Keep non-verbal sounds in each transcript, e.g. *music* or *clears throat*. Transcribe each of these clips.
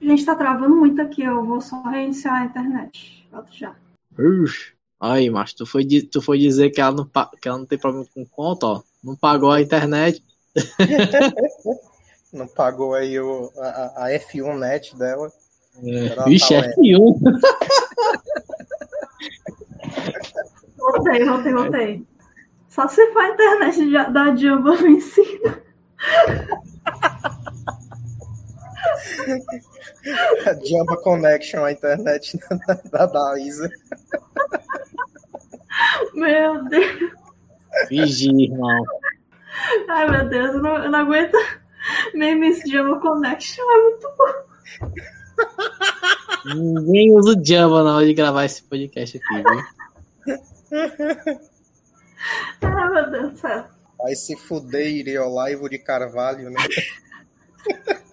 Gente, tá travando muito aqui. Eu vou só reiniciar a internet. Volto já. Ux. Aí, mas tu foi, tu foi dizer que ela, não, que ela não tem problema com conta, ó. Não pagou a internet. *laughs* não pagou aí o, a, a F1 net dela. É. Vixe, tá F1. voltei, voltei, voltei. Só se for a internet da Jumbo vencida. *laughs* A Jamba Connection, a internet *laughs* da, da Isa. Meu Deus. Fingir, irmão. Ai, meu Deus, eu não, eu não aguento. Jamba Connection é muito bom. Ninguém usa o Jamba na hora de gravar esse podcast aqui, viu? Ai, meu Deus do céu. Vai se fuder, Iriolaivo de Carvalho, né? *laughs*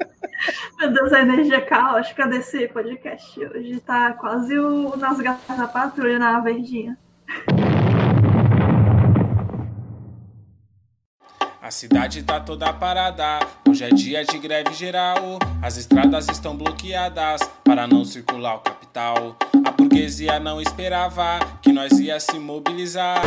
Meu Deus, a energia caótica desse podcast hoje tá quase o Nas Gatas da Patrulha na Verdinha. A cidade tá toda parada, hoje é dia de greve geral. As estradas estão bloqueadas para não circular o capital. A burguesia não esperava que nós ia se mobilizar.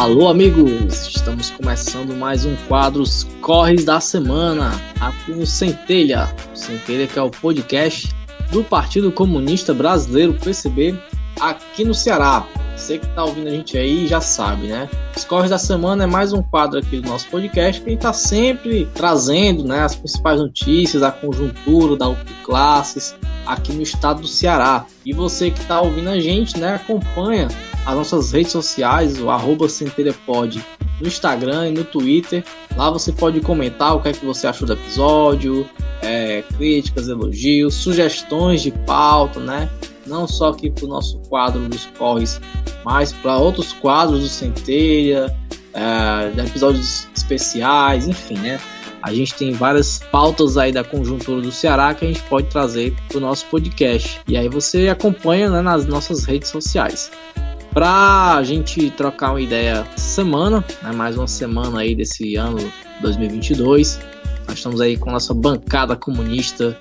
Alô, amigos! Estamos começando mais um quadro Corres da Semana, aqui no Centelha. Centelha que é o podcast do Partido Comunista Brasileiro, PCB, aqui no Ceará. Você que está ouvindo a gente aí já sabe, né? Os Corres da Semana é mais um quadro aqui do nosso podcast que está sempre trazendo né, as principais notícias, a conjuntura da UP Classes aqui no estado do Ceará. E você que está ouvindo a gente, né, acompanha as nossas redes sociais, o arroba centelhapod no Instagram e no Twitter. Lá você pode comentar o que é que você achou do episódio, é, críticas, elogios, sugestões de pauta, né? Não só aqui para o nosso quadro dos corres, mas para outros quadros do Centelha, é, episódios especiais, enfim, né? A gente tem várias pautas aí da conjuntura do Ceará que a gente pode trazer para o nosso podcast. E aí você acompanha né, nas nossas redes sociais para a gente trocar uma ideia semana, né, mais uma semana aí desse ano 2022. Nós estamos aí com a nossa bancada comunista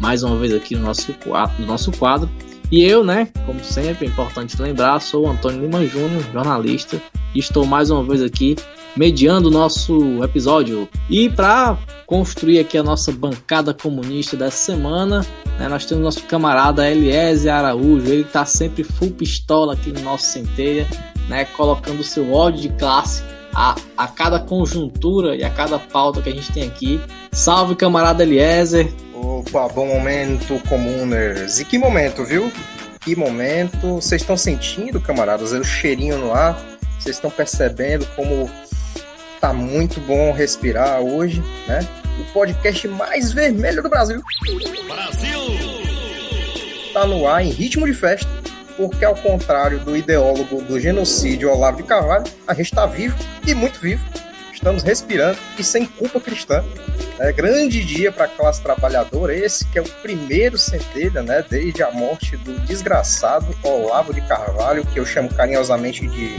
mais uma vez aqui no nosso, no nosso quadro. E eu, né, como sempre, é importante lembrar, sou o Antônio Lima Júnior, jornalista, e estou mais uma vez aqui mediando o nosso episódio. E para construir aqui a nossa bancada comunista dessa semana, né, nós temos nosso camarada Eliezer Araújo, ele está sempre full pistola aqui no nosso centelha, né, colocando seu ódio de classe a, a cada conjuntura e a cada pauta que a gente tem aqui. Salve, camarada Eliezer! Opa, bom momento, comuners! E que momento, viu? Que momento! Vocês estão sentindo, camaradas, o cheirinho no ar? Vocês estão percebendo como tá muito bom respirar hoje, né? O podcast mais vermelho do Brasil. Brasil! Tá no ar em ritmo de festa, porque ao contrário do ideólogo do genocídio Olavo de Carvalho, a gente tá vivo e muito vivo. Estamos respirando e sem culpa cristã. É grande dia para a classe trabalhadora, esse que é o primeiro centelha, né, desde a morte do desgraçado Olavo de Carvalho, que eu chamo carinhosamente de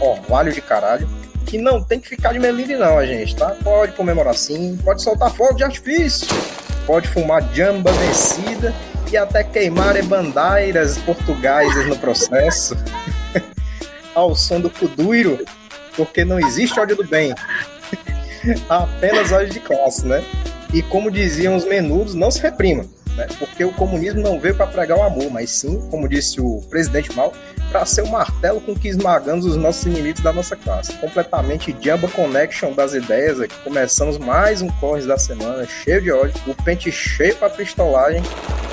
Orvalho de Caralho que não tem que ficar de melindre não, a gente, tá? Pode comemorar sim, pode soltar fogo de artifício, pode fumar jamba descida e até queimar bandeiras portuguesas no processo. *laughs* Ao som do cuduiro, porque não existe ódio do bem. *laughs* Apenas ódio de classe, né? E como diziam os menudos, não se reprima, né? Porque o comunismo não veio para pregar o amor, mas sim, como disse o presidente Mao, para ser o martelo com que esmagamos os nossos inimigos da nossa classe. Completamente Jamba Connection das ideias aqui. Começamos mais um Corres da semana, cheio de ódio, o pente cheio para pistolagem,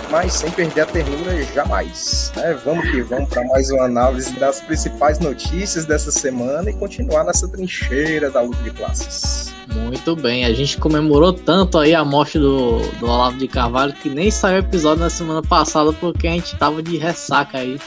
mas sem perder a ternura jamais. Né? Vamos que vamos para mais uma análise das principais notícias dessa semana e continuar nessa trincheira da luta de classes. Muito bem, a gente comemorou tanto aí a morte do, do Olavo de Carvalho que nem saiu episódio na semana passada porque a gente tava de ressaca aí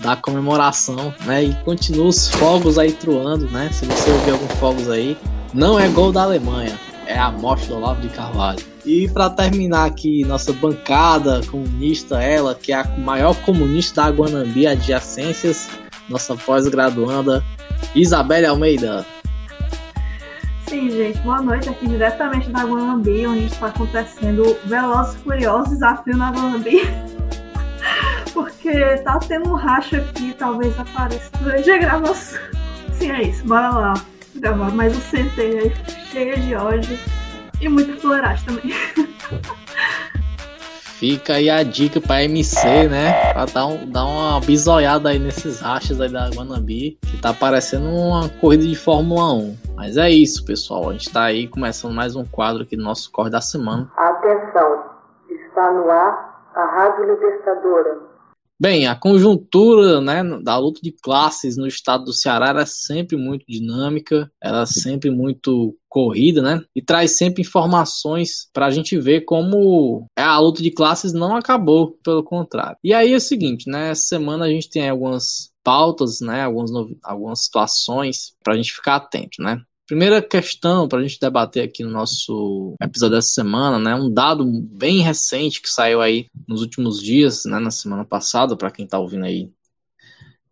da comemoração, né? E continua os fogos aí truando, né? Se você ouvir alguns fogos aí, não é gol da Alemanha, é é a morte do Olavo de Carvalho. E para terminar aqui, nossa bancada comunista, ela que é a maior comunista da Guanambi Adjacências, nossa pós-graduanda, Isabelle Almeida. Sim, gente, boa noite aqui diretamente da Guanambi, onde está acontecendo Velozes Furiosos Desafio na Guanambi. *laughs* Porque tá tendo um racho aqui, talvez apareça durante a gravação. Sim, é isso, bora lá gravar mais um centeio cheia de ódio e muito floragem também. *laughs* Fica aí a dica pra MC, né? Pra dar, um, dar uma bisoiada aí nesses rachas aí da Guanambi, que tá parecendo uma corrida de Fórmula 1. Mas é isso, pessoal. A gente tá aí começando mais um quadro aqui do nosso Corre da Semana. Atenção, está no ar a Rádio Libertadora Bem, a conjuntura né, da luta de classes no estado do Ceará era sempre muito dinâmica, era sempre muito corrida, né? E traz sempre informações para a gente ver como a luta de classes não acabou, pelo contrário. E aí é o seguinte, né? Essa semana a gente tem algumas pautas, né? Algumas, algumas situações para a gente ficar atento, né? Primeira questão para a gente debater aqui no nosso episódio dessa semana, né? Um dado bem recente que saiu aí nos últimos dias, né? Na semana passada, para quem está ouvindo aí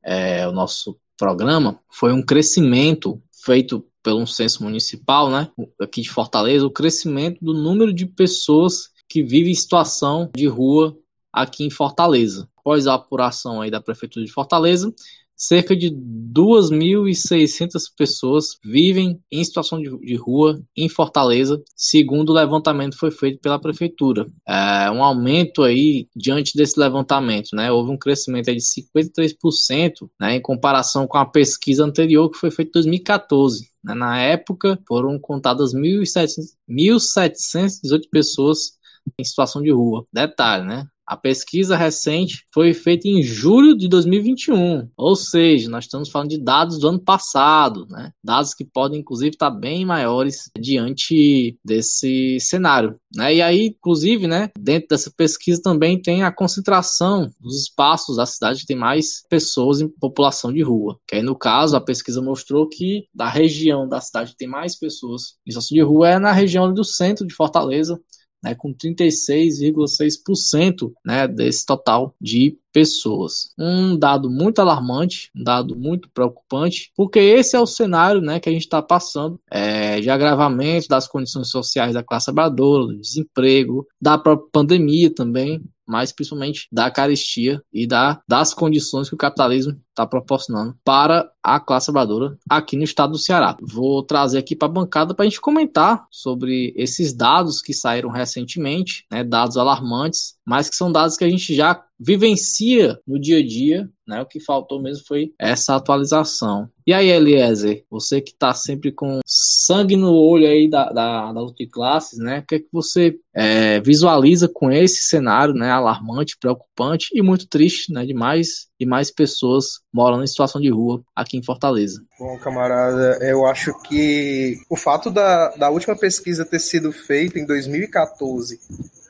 é, o nosso programa, foi um crescimento feito pelo censo municipal, né? Aqui de Fortaleza, o crescimento do número de pessoas que vivem em situação de rua aqui em Fortaleza. Após a apuração aí da Prefeitura de Fortaleza, cerca de 2.600 pessoas vivem em situação de, de, rua em Fortaleza, segundo o levantamento foi feito pela prefeitura. É um aumento aí diante desse levantamento, né? Houve um crescimento de 53%, né, em comparação com a pesquisa anterior que foi feita em 2014. Né? Na época, foram contadas 1.718 pessoas em situação de rua. Detalhe, né? A pesquisa recente foi feita em julho de 2021, ou seja, nós estamos falando de dados do ano passado, né? Dados que podem, inclusive, estar bem maiores diante desse cenário, né? E aí, inclusive, né, dentro dessa pesquisa também tem a concentração dos espaços da cidade que tem mais pessoas em população de rua. Que aí, no caso, a pesquisa mostrou que da região da cidade que tem mais pessoas em situação de rua é na região do centro de Fortaleza, né, com 36,6% né, desse total de pessoas. Um dado muito alarmante, um dado muito preocupante, porque esse é o cenário né, que a gente está passando é, de agravamento das condições sociais da classe trabalhadora, do desemprego, da própria pandemia também, mas principalmente da caristia e da, das condições que o capitalismo está proporcionando para a classe trabalhadora aqui no estado do Ceará. Vou trazer aqui para a bancada para a gente comentar sobre esses dados que saíram recentemente, né, dados alarmantes, mas que são dados que a gente já vivencia no dia a dia, né? O que faltou mesmo foi essa atualização. E aí, Eliezer, você que está sempre com sangue no olho aí da, da, da luta de classes, né? O que é que você é, visualiza com esse cenário, né? Alarmante, preocupante e muito triste, né? De mais e mais pessoas morando em situação de rua aqui em Fortaleza. Bom, camarada, eu acho que o fato da, da última pesquisa ter sido feita em 2014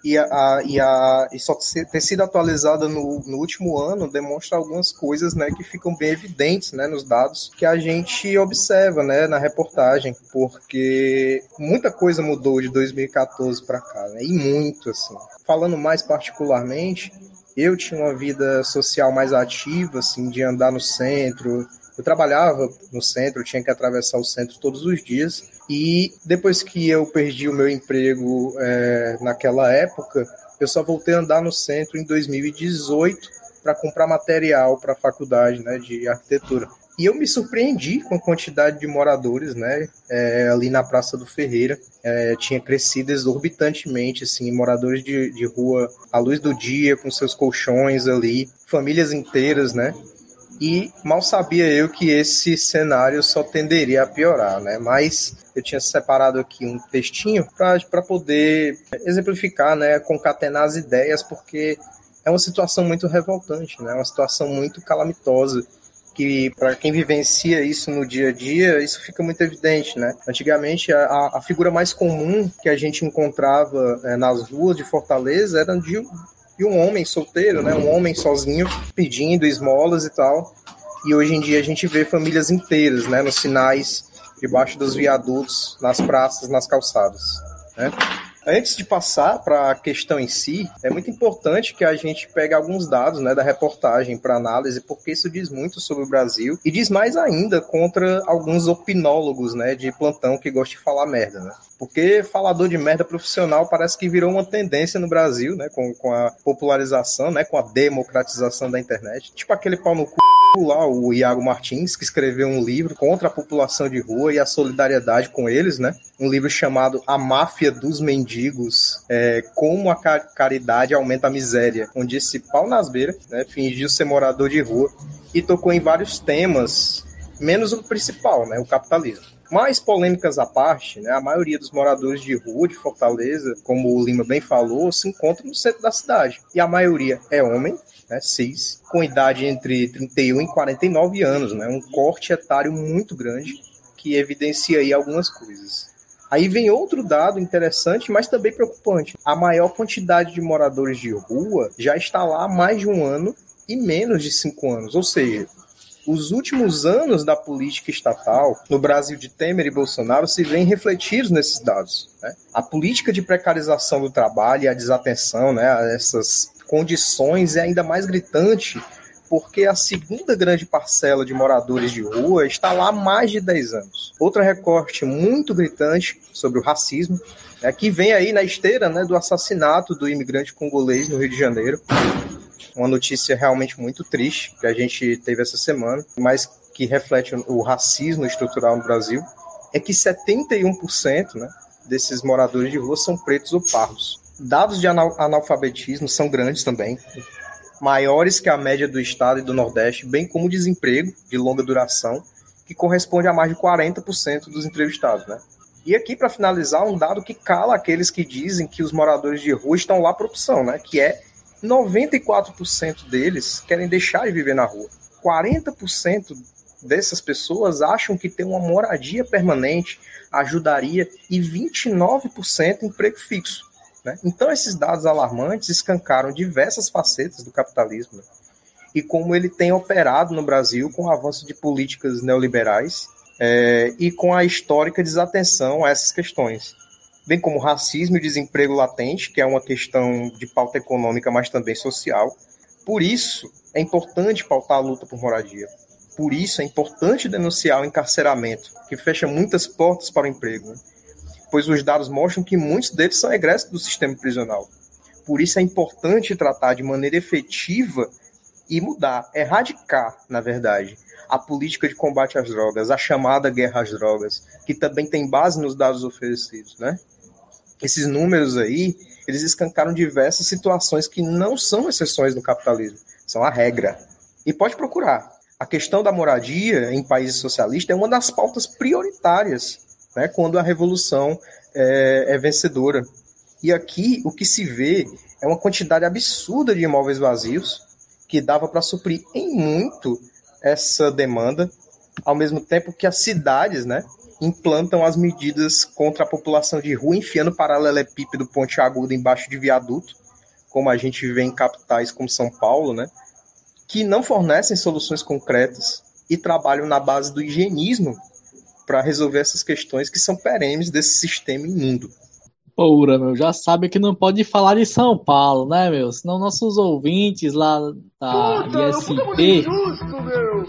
e, a, e, a, e só ter sido atualizada no, no último ano demonstra algumas coisas né, que ficam bem evidentes né, nos dados que a gente observa né, na reportagem, porque muita coisa mudou de 2014 para cá, né, e muito assim. Falando mais particularmente, eu tinha uma vida social mais ativa, assim, de andar no centro. Eu trabalhava no centro, tinha que atravessar o centro todos os dias. E depois que eu perdi o meu emprego é, naquela época, eu só voltei a andar no centro em 2018 para comprar material para a faculdade né, de arquitetura. E eu me surpreendi com a quantidade de moradores, né? É, ali na Praça do Ferreira. É, tinha crescido exorbitantemente, assim, moradores de, de rua à luz do dia, com seus colchões ali, famílias inteiras, né? E mal sabia eu que esse cenário só tenderia a piorar, né? Mas eu tinha separado aqui um textinho para poder exemplificar, né? Concatenar as ideias, porque é uma situação muito revoltante, né? Uma situação muito calamitosa que para quem vivencia isso no dia a dia, isso fica muito evidente, né? Antigamente, a, a figura mais comum que a gente encontrava é, nas ruas de Fortaleza era de, de um homem solteiro, né? Um homem sozinho pedindo esmolas e tal. E hoje em dia a gente vê famílias inteiras, né? Nos sinais, debaixo dos viadutos, nas praças, nas calçadas. Né? Antes de passar para a questão em si, é muito importante que a gente pegue alguns dados né, da reportagem para análise, porque isso diz muito sobre o Brasil e diz mais ainda contra alguns opinólogos né, de plantão que gostam de falar merda. Né? Porque falador de merda profissional parece que virou uma tendência no Brasil, né, com, com a popularização, né, com a democratização da internet. Tipo aquele pau no cu lá, o Iago Martins, que escreveu um livro contra a população de rua e a solidariedade com eles, né? Um livro chamado A Máfia dos Mendigos, é, Como a Caridade Aumenta a Miséria, onde esse pau nas beiras né, fingiu ser morador de rua e tocou em vários temas, menos o principal, né? O capitalismo. Mais polêmicas à parte, né, a maioria dos moradores de rua de Fortaleza, como o Lima bem falou, se encontra no centro da cidade. E a maioria é homem, né, cis, com idade entre 31 e 49 anos, né, um corte etário muito grande que evidencia aí algumas coisas. Aí vem outro dado interessante, mas também preocupante. A maior quantidade de moradores de rua já está lá há mais de um ano e menos de cinco anos. Ou seja, os últimos anos da política estatal no Brasil de Temer e Bolsonaro se vêem refletidos nesses dados. Né? A política de precarização do trabalho e a desatenção né, a essas condições é ainda mais gritante porque a segunda grande parcela de moradores de rua está lá há mais de 10 anos. Outro recorte muito gritante sobre o racismo, é que vem aí na esteira né, do assassinato do imigrante congolês no Rio de Janeiro. Uma notícia realmente muito triste que a gente teve essa semana, mas que reflete o racismo estrutural no Brasil, é que 71% né, desses moradores de rua são pretos ou pardos. Dados de analfabetismo são grandes também, maiores que a média do estado e do Nordeste, bem como desemprego de longa duração, que corresponde a mais de 40% dos entrevistados, né? E aqui, para finalizar, um dado que cala aqueles que dizem que os moradores de rua estão lá por opção, né? Que é 94% deles querem deixar de viver na rua. 40% dessas pessoas acham que ter uma moradia permanente ajudaria e 29% emprego fixo. Né? Então, esses dados alarmantes escancaram diversas facetas do capitalismo né? e como ele tem operado no Brasil com o avanço de políticas neoliberais é, e com a histórica desatenção a essas questões, bem como racismo e desemprego latente, que é uma questão de pauta econômica, mas também social. Por isso, é importante pautar a luta por moradia. Por isso, é importante denunciar o encarceramento, que fecha muitas portas para o emprego. Né? Pois os dados mostram que muitos deles são egressos do sistema prisional. Por isso é importante tratar de maneira efetiva e mudar, erradicar, na verdade, a política de combate às drogas, a chamada guerra às drogas, que também tem base nos dados oferecidos, né? Esses números aí, eles escancaram diversas situações que não são exceções no capitalismo, são a regra. E pode procurar. A questão da moradia em países socialistas é uma das pautas prioritárias né, quando a revolução é, é vencedora. E aqui o que se vê é uma quantidade absurda de imóveis vazios que dava para suprir em muito essa demanda, ao mesmo tempo que as cidades, né, implantam as medidas contra a população de rua, enfiando paralelepípedo ponte aguda embaixo de viaduto, como a gente vê em capitais como São Paulo, né, que não fornecem soluções concretas e trabalham na base do higienismo para resolver essas questões que são perenes desse sistema imundo. Porra, meu, já sabe que não pode falar de São Paulo, né, meu? Senão nossos ouvintes lá da Puta, ISP. Injusto, meu!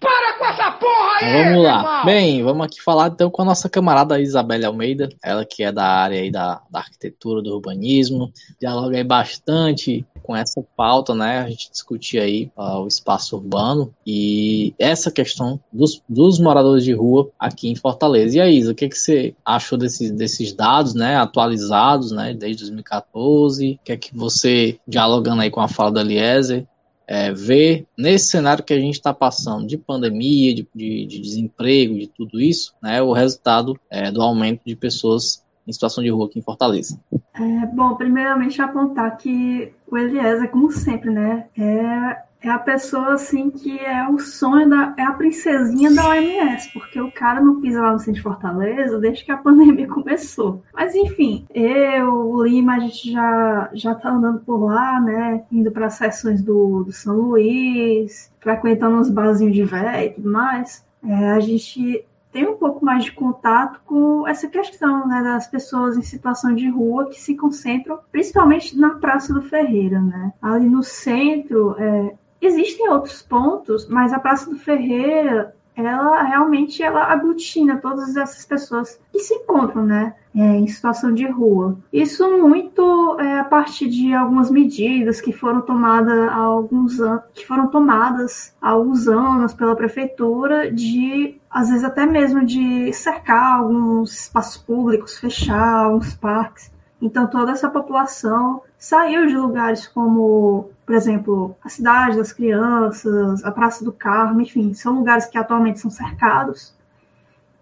Para com essa porra aí! vamos lá. Irmão. Bem, vamos aqui falar então com a nossa camarada Isabelle Almeida, ela que é da área aí da, da arquitetura, do urbanismo, dialoga aí bastante com essa pauta, né, a gente discutir aí uh, o espaço urbano e essa questão dos, dos moradores de rua aqui em Fortaleza. E aí, Isa, o que, que você achou desses, desses dados, né, atualizados, né, desde 2014? O que é que você, dialogando aí com a fala da Eliezer, é, vê nesse cenário que a gente está passando de pandemia, de, de, de, desemprego, de tudo isso, né, o resultado é, do aumento de pessoas em situação de rua aqui em Fortaleza? É, bom, primeiramente apontar que o Eliezer, como sempre, né, é, é a pessoa assim que é o sonho da é a princesinha da OMS, porque o cara não pisa lá no centro de Fortaleza desde que a pandemia *laughs* começou. Mas enfim, eu, o Lima, a gente já já tá andando por lá, né, indo para sessões do, do São Luís, frequentando uns barzinhos de velho e tudo mais. É, a gente tem um pouco mais de contato com essa questão né, das pessoas em situação de rua que se concentram principalmente na Praça do Ferreira. Né? Ali no centro, é, existem outros pontos, mas a Praça do Ferreira ela realmente ela aglutina todas essas pessoas que se encontram, né, é, em situação de rua. Isso muito é, a partir de algumas medidas que foram tomadas há alguns anos, que foram tomadas há alguns anos pela prefeitura de às vezes até mesmo de cercar alguns espaços públicos, fechar alguns parques. Então toda essa população saiu de lugares como por exemplo, a cidade das crianças, a Praça do Carmo, enfim, são lugares que atualmente são cercados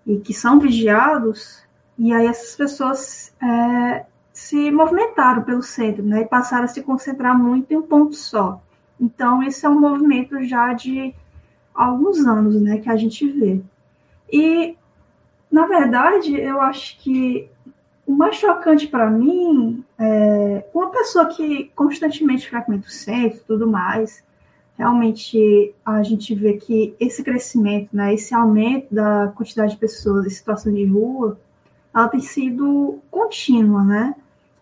e que são vigiados, e aí essas pessoas é, se movimentaram pelo centro, né, e passaram a se concentrar muito em um ponto só. Então, esse é um movimento já de alguns anos, né, que a gente vê. E, na verdade, eu acho que o mais chocante para mim é uma pessoa que constantemente frequenta o centro e tudo mais. Realmente a gente vê que esse crescimento, né, esse aumento da quantidade de pessoas em situação de rua, ela tem sido contínua, né?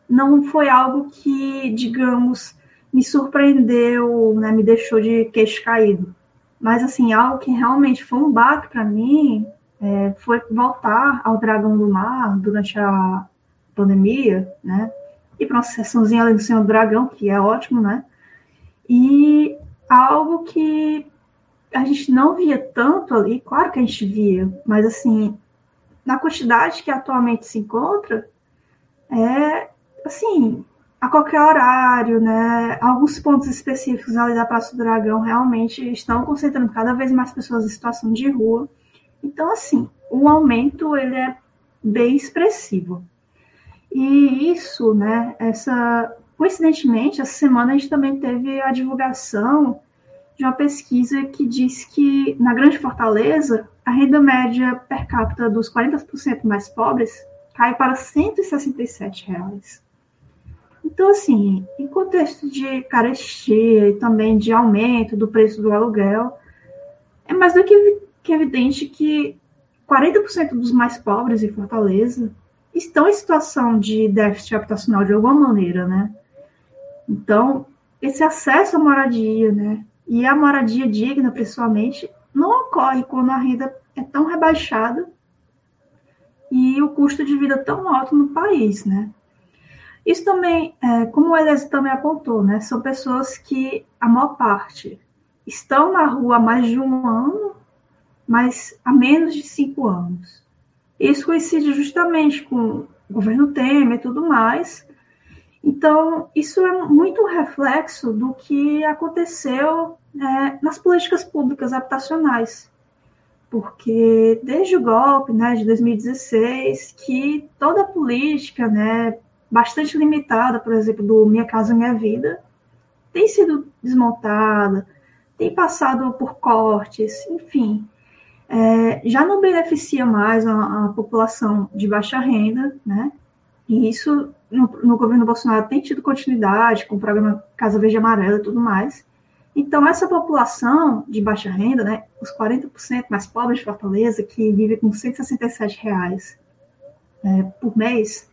Não foi algo que, digamos, me surpreendeu, né, me deixou de queixo caído. Mas, assim, algo que realmente foi um baque para mim é, foi voltar ao Dragão do Mar durante a pandemia, né? E para uma sessãozinha ali do Senhor Dragão, que é ótimo, né? E algo que a gente não via tanto ali, claro que a gente via, mas assim, na quantidade que atualmente se encontra, é assim, a qualquer horário, né? Alguns pontos específicos ali da Praça do Dragão realmente estão concentrando cada vez mais pessoas em situação de rua. Então, assim, o aumento ele é bem expressivo. E isso, né, essa, coincidentemente, essa semana a gente também teve a divulgação de uma pesquisa que diz que na Grande Fortaleza a renda média per capita dos 40% mais pobres cai para 167 reais. Então, assim, em contexto de carestia e também de aumento do preço do aluguel, é mais do que, que evidente que 40% dos mais pobres em Fortaleza estão em situação de déficit habitacional de alguma maneira, né? Então, esse acesso à moradia, né? E a moradia digna, principalmente, não ocorre quando a renda é tão rebaixada e o custo de vida tão alto no país, né? Isso também, é, como o Elias também apontou, né? São pessoas que, a maior parte, estão na rua há mais de um ano, mas há menos de cinco anos. Isso coincide justamente com o governo Temer e tudo mais. Então, isso é muito reflexo do que aconteceu né, nas políticas públicas habitacionais. Porque desde o golpe né, de 2016, que toda a política, né, bastante limitada, por exemplo, do Minha Casa Minha Vida, tem sido desmontada, tem passado por cortes, enfim é, já não beneficia mais a, a, população de baixa renda, né? E isso no, no, governo Bolsonaro tem tido continuidade com o programa Casa Verde Amarela e tudo mais. Então, essa população de baixa renda, né, os 40% mais pobres de Fortaleza, que vive com 167 reais é, por mês,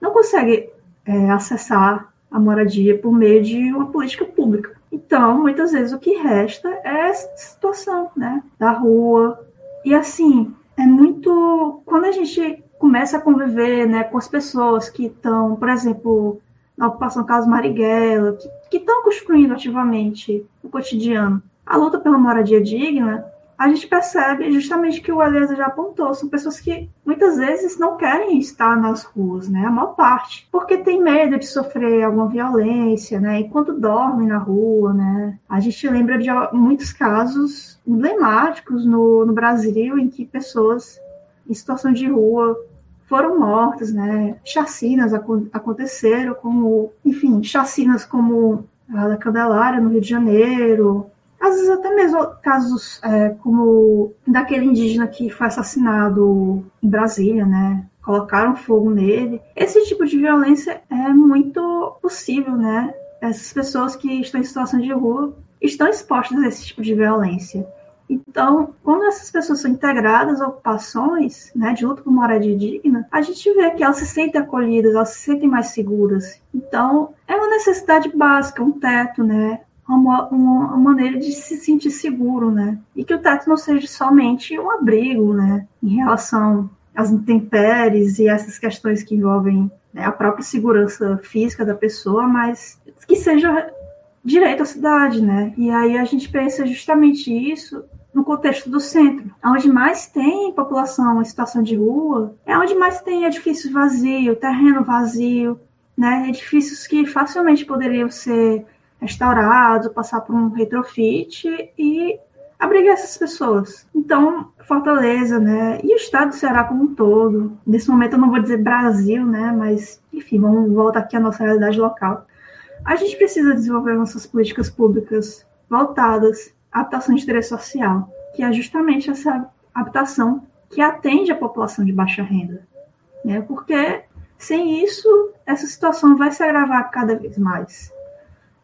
não consegue é, acessar a moradia por meio de uma política pública. Então, muitas vezes o que resta é essa situação, né? Da rua. E assim, é muito. Quando a gente começa a conviver né, com as pessoas que estão, por exemplo, na ocupação Carlos Marighella, que estão construindo ativamente o cotidiano a luta pela moradia digna, a gente percebe justamente que o Elias já apontou, são pessoas que muitas vezes não querem estar nas ruas, né? A maior parte, porque tem medo de sofrer alguma violência, né? E quando dorme na rua, né? A gente lembra de muitos casos emblemáticos no, no Brasil em que pessoas em situação de rua foram mortas, né? Chacinas aconteceram, como, enfim, chacinas como a da Candelária no Rio de Janeiro, às vezes até mesmo casos é, como daquele indígena que foi assassinado em Brasília, né? Colocaram fogo nele. Esse tipo de violência é muito possível, né? Essas pessoas que estão em situação de rua estão expostas a esse tipo de violência. Então, quando essas pessoas são integradas a ocupações né, de luta por moradia digna, a gente vê que elas se sentem acolhidas, elas se sentem mais seguras. Então, é uma necessidade básica, um teto, né? Uma, uma, maneira de se sentir seguro, né? E que o teto não seja somente um abrigo, né? Em relação às intempéries e essas questões que envolvem né, a própria segurança física da pessoa, mas que seja direito à cidade, né? E aí a gente pensa justamente isso no contexto do centro. Onde mais tem população em situação de rua, é onde mais tem edifícios vazios, terreno vazio, né? Edifícios que facilmente poderiam ser restaurados, passar por um retrofit e abrigar essas pessoas. Então, Fortaleza, né, e o estado do Ceará como um todo, nesse momento eu não vou dizer Brasil, né, mas, enfim, vamos voltar aqui à nossa realidade local. A gente precisa desenvolver nossas políticas públicas voltadas à habitação de interesse social, que é justamente essa habitação que atende a população de baixa renda. Né? Porque sem isso, essa situação vai se agravar cada vez mais.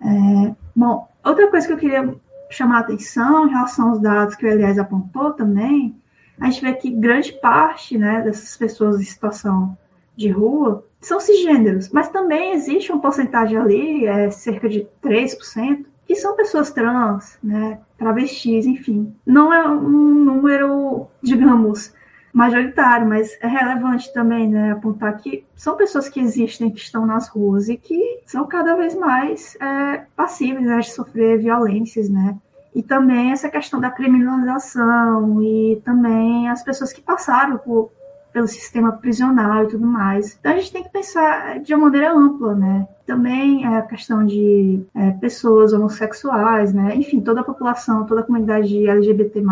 É, bom, outra coisa que eu queria chamar a atenção em relação aos dados que o Elias apontou também, a gente vê que grande parte né, dessas pessoas em situação de rua são cisgêneros, mas também existe uma porcentagem ali, é, cerca de 3%, que são pessoas trans, né, travestis, enfim. Não é um número, digamos, majoritário, mas é relevante também, né, apontar que são pessoas que existem, que estão nas ruas e que são cada vez mais é, passíveis né, de sofrer violências, né. E também essa questão da criminalização e também as pessoas que passaram por pelo sistema prisional e tudo mais. Então a gente tem que pensar de uma maneira ampla, né? Também é a questão de é, pessoas homossexuais, né? Enfim, toda a população, toda a comunidade LGBT+,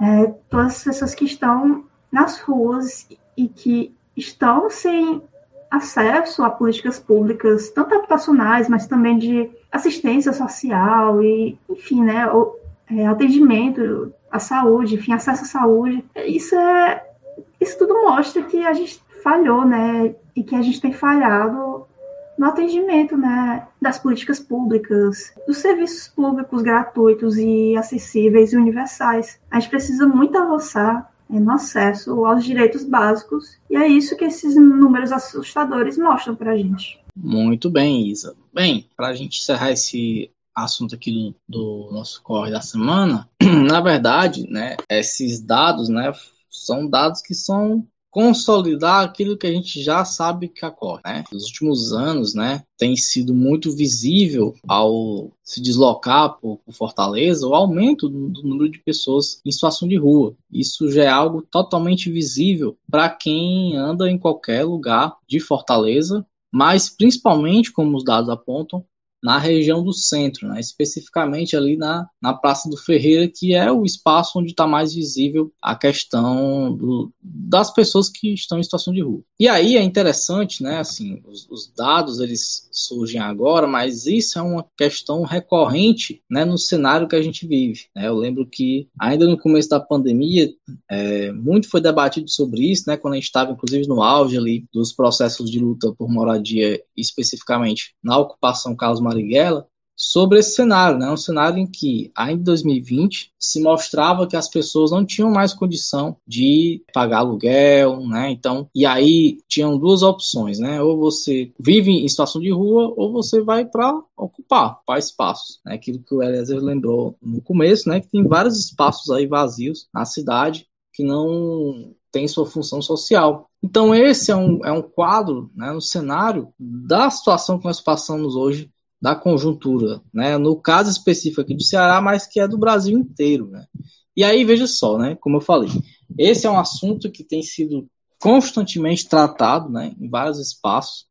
é, todas as pessoas que estão nas ruas e que estão sem acesso a políticas públicas, tanto habitacionais, mas também de assistência social e, enfim, né, o, é, atendimento à saúde, enfim, acesso à saúde. Isso é isso tudo mostra que a gente falhou, né? E que a gente tem falhado no atendimento, né? Das políticas públicas, dos serviços públicos gratuitos e acessíveis e universais. A gente precisa muito avançar no acesso aos direitos básicos e é isso que esses números assustadores mostram para a gente. Muito bem, Isa. Bem, para a gente encerrar esse assunto aqui do, do nosso corre da semana, *clears throat* na verdade, né, esses dados, né, são dados que são consolidar aquilo que a gente já sabe que ocorre. Né? Nos últimos anos, né, tem sido muito visível ao se deslocar por, por Fortaleza o aumento do, do, número de pessoas em situação de rua. Isso já é algo totalmente visível para quem anda em qualquer lugar de Fortaleza, mas principalmente, como os dados apontam, na região do centro, né? especificamente ali na, na Praça do Ferreira, que é o espaço onde está mais visível a questão do, das pessoas que estão em situação de rua. E aí é interessante, né? Assim, os, os, dados eles surgem agora, mas isso é uma questão recorrente, né? No cenário que a gente vive. Né? Eu lembro que ainda no começo da pandemia é, muito foi debatido sobre isso, né? Quando a gente estava inclusive no auge ali dos processos de luta por moradia, especificamente na ocupação Carlos Marighella sobre esse cenário, né? Um cenário em que, ainda em 2020, se mostrava que as pessoas não tinham mais condição de pagar aluguel, né? Então, e aí tinham duas opções, né? Ou você vive em situação de rua, ou você vai para ocupar, para espaços, né? Aquilo que o Eliezer lembrou no começo, né? Que tem vários espaços aí vazios na cidade que não tem sua função social. Então, esse é um, é um quadro, né, no cenário da situação que nós passamos hoje da conjuntura, né? No caso específico aqui do Ceará, mas que é do Brasil inteiro, né? E aí veja só, né? Como eu falei, esse é um assunto que tem sido constantemente tratado, né? Em vários espaços.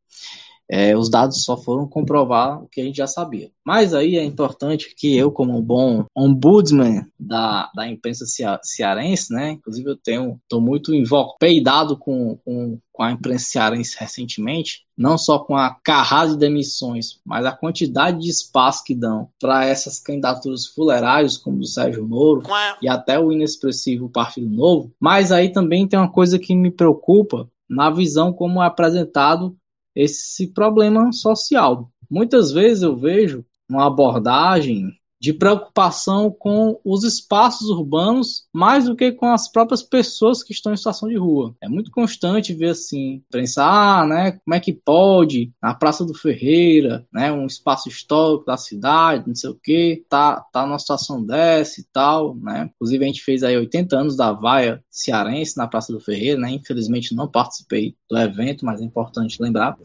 É, os dados só foram comprovar o que a gente já sabia. Mas aí é importante que eu, como um bom ombudsman da, da imprensa cearense, né? Inclusive eu tenho, estou muito peidado com, com, com a imprensa cearense recentemente, não só com a carrada de demissões, mas a quantidade de espaço que dão para essas candidaturas fuleirais, como do Sérgio Moro e até o inexpressivo Partido Novo. Mas aí também tem uma coisa que me preocupa na visão como é apresentado esse problema social. Muitas vezes eu vejo uma abordagem de preocupação com os espaços urbanos mais do que com as próprias pessoas que estão em situação de rua. É muito constante ver assim, pensar, ah, né, como é que pode na Praça do Ferreira, né, um espaço histórico da cidade, não sei o que, tá, tá numa situação dessa e tal, né? Inclusive a gente fez aí 80 anos da vaia cearense na Praça do Ferreira, né? Infelizmente não participei do evento, mas é importante lembrar.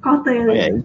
Corta ele.